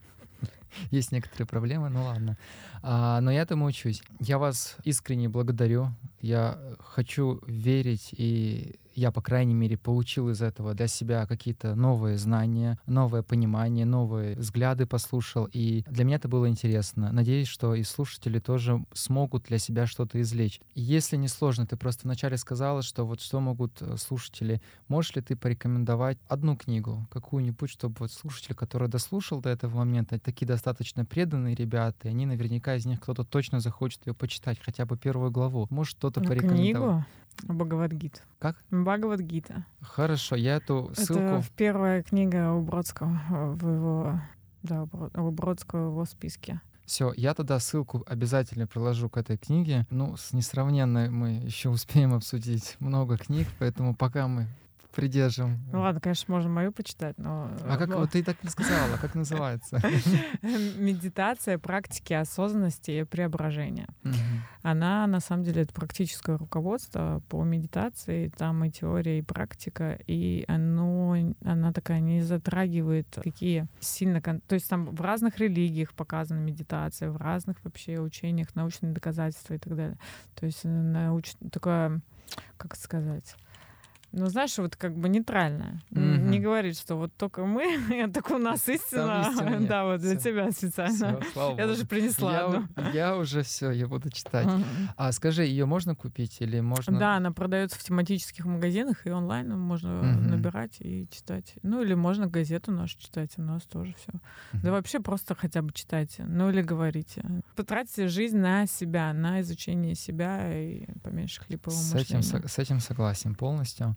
есть некоторые проблемы, ну ладно. А, но я этому учусь. Я вас искренне благодарю. Я хочу верить и я, по крайней мере, получил из этого для себя какие-то новые знания, новое понимание, новые взгляды послушал. И для меня это было интересно. Надеюсь, что и слушатели тоже смогут для себя что-то извлечь. Если не сложно, ты просто вначале сказала, что вот что могут э, слушатели. Можешь ли ты порекомендовать одну книгу, какую-нибудь, чтобы вот слушатель, который дослушал до этого момента, такие достаточно преданные ребята, и они наверняка из них кто-то точно захочет ее почитать, хотя бы первую главу. Может, что-то Ну, порекомендовать? Книгу Бхагавадгита. Как? Бхагавадгита. Хорошо, я эту ссылку... Это первая книга у Бродского в его, да, у Бродского в его списке. Все, я тогда ссылку обязательно приложу к этой книге. Ну, с несравненной мы еще успеем обсудить много книг, поэтому пока мы придержим. Ну ладно, конечно, можно мою почитать, но... А как вот ты так не сказала, как называется? Медитация практики осознанности и преображения. Она, на самом деле, это практическое руководство по медитации, там и теория, и практика, и оно, она такая не затрагивает какие сильно... То есть там в разных религиях показана медитация, в разных вообще учениях, научные доказательства и так далее. То есть э, науч... такое, как сказать... Ну, знаешь, вот как бы нейтральная. Мгм. Не говорит, что вот только мы, так у нас истина. Да, вот для тебя специально. Я даже принесла Я, одну. у- я уже все, я буду читать. А скажи, ее можно купить или можно? Да, она продается в тематических магазинах и онлайн можно набирать и читать. Ну или можно газету нашу читать, у нас тоже все. Да вообще просто хотя бы читайте, ну или говорите. Потратьте жизнь на себя, на изучение себя и поменьше хлипового С мышления. с этим согласен полностью.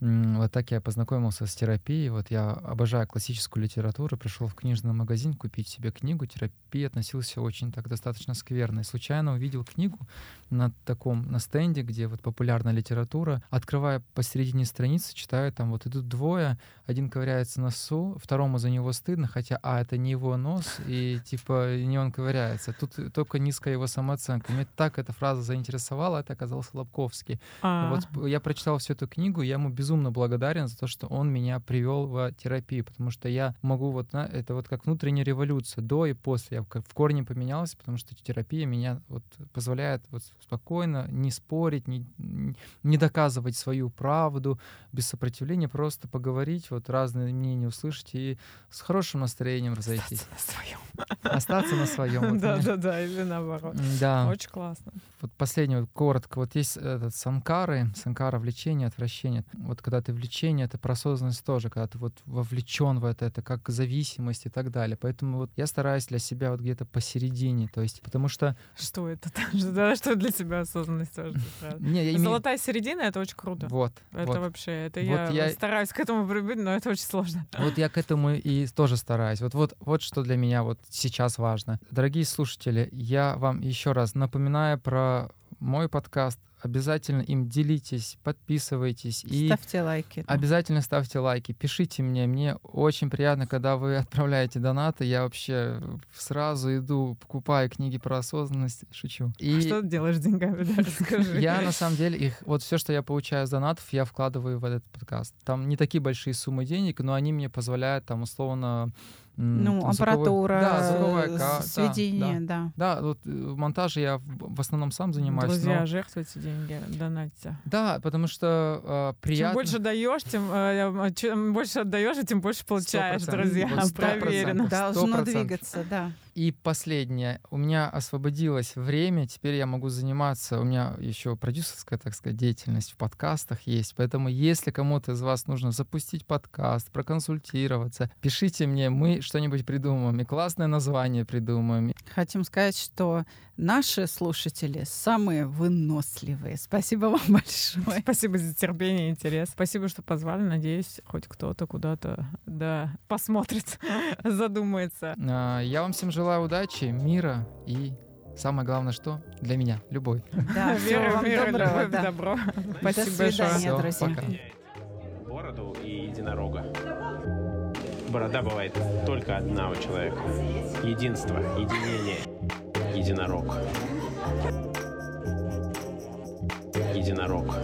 Вот так я познакомился с терапией. Вот я обожаю классическую литературу, пришел в книжный магазин купить себе книгу. Терапии относился очень так достаточно скверно. И случайно увидел книгу на таком, на стенде, где вот популярная литература. Открывая посередине страницы, читаю, там вот идут двое, один ковыряется носу, второму за него стыдно, хотя, а, это не его нос, и типа не он ковыряется. Тут только низкая его самооценка. Мне так эта фраза заинтересовала, это оказался Лобковский. А, Вот я прочитал всю эту книгу, я ему безумно благодарен за то, что он меня привел в терапию, потому что я могу вот, на- это вот как внутренняя революция, до и после. Я в ко- в корне поменялся, потому что терапия меня вот позволяет вот спокойно не спорить, не, не доказывать свою правду, без сопротивления, просто поговорить, вот разные мнения услышать и с хорошим настроением разойтись. на своем. Остаться на своем. Да, да, да, или наоборот. Да. Очень классно. Вот последнее, вот коротко. Вот есть этот санкары, санкара влечение, отвращение. Вот когда ты влечение, это про осознанность тоже, когда ты вот вовлечен в это, это как зависимость и так далее. Поэтому вот я стараюсь для себя вот где-то посередине, то есть, потому что... Что это? Что для тебя осознанность тоже? Не. Золотая середина — это очень круто. Вот, Это вообще, это я- стараюсь к этому прибыть, но это очень сложно. Вот я к этому и тоже стараюсь. Вот, вот, вот что для меня вот сейчас важно. Дорогие слушатели, я вам еще раз напоминаю про мой подкаст. Обязательно им делитесь, подписывайтесь и Ставьте лайки. обязательно ставьте лайки, пишите мне. Мне очень приятно, когда вы отправляете донаты. Я вообще сразу иду, покупаю книги про осознанность, шучу. И Что ты делаешь с деньгами, да, расскажи. я на самом деле их, вот все, что я получаю с донатов, я вкладываю в этот подкаст. Там не такие большие суммы денег, но они мне позволяют там условно Ну, звуковой- аппаратура, да, звуковая ка- да, сведения, да. да. Да, вот э, в монтаже я в основном сам занимаюсь. Друзья, но- жертвуйте деньги, донатьте. Да, потому что э, Чем приятно. больше даешь, тем э, чем больше отдаешь, и тем больше получаешь, 100%. друзья. Вот 100%. Проверено. Должно 100%. двигаться, да. И последнее. У меня освободилось время, теперь я могу заниматься. У меня еще продюсерская, так сказать, деятельность в подкастах есть. Поэтому, если кому-то из вас нужно запустить подкаст, проконсультироваться, пишите мне, мы что-нибудь придумаем. И классное название придумаем. Хотим сказать, что наши слушатели самые выносливые. Спасибо вам большое. Спасибо за терпение и интерес. Спасибо, что позвали. Надеюсь, хоть кто-то куда-то да, посмотрит, задумается. А, Я вам всем желаю удачи, мира и самое главное, что для меня любовь. Да, Веры, вам доброго. любовь, да. добро. До Спасибо большое. Всё, друзья. пока. Бороду и единорога. Борода бывает только одна у человека. Единство, единение. Единорог. Единорог.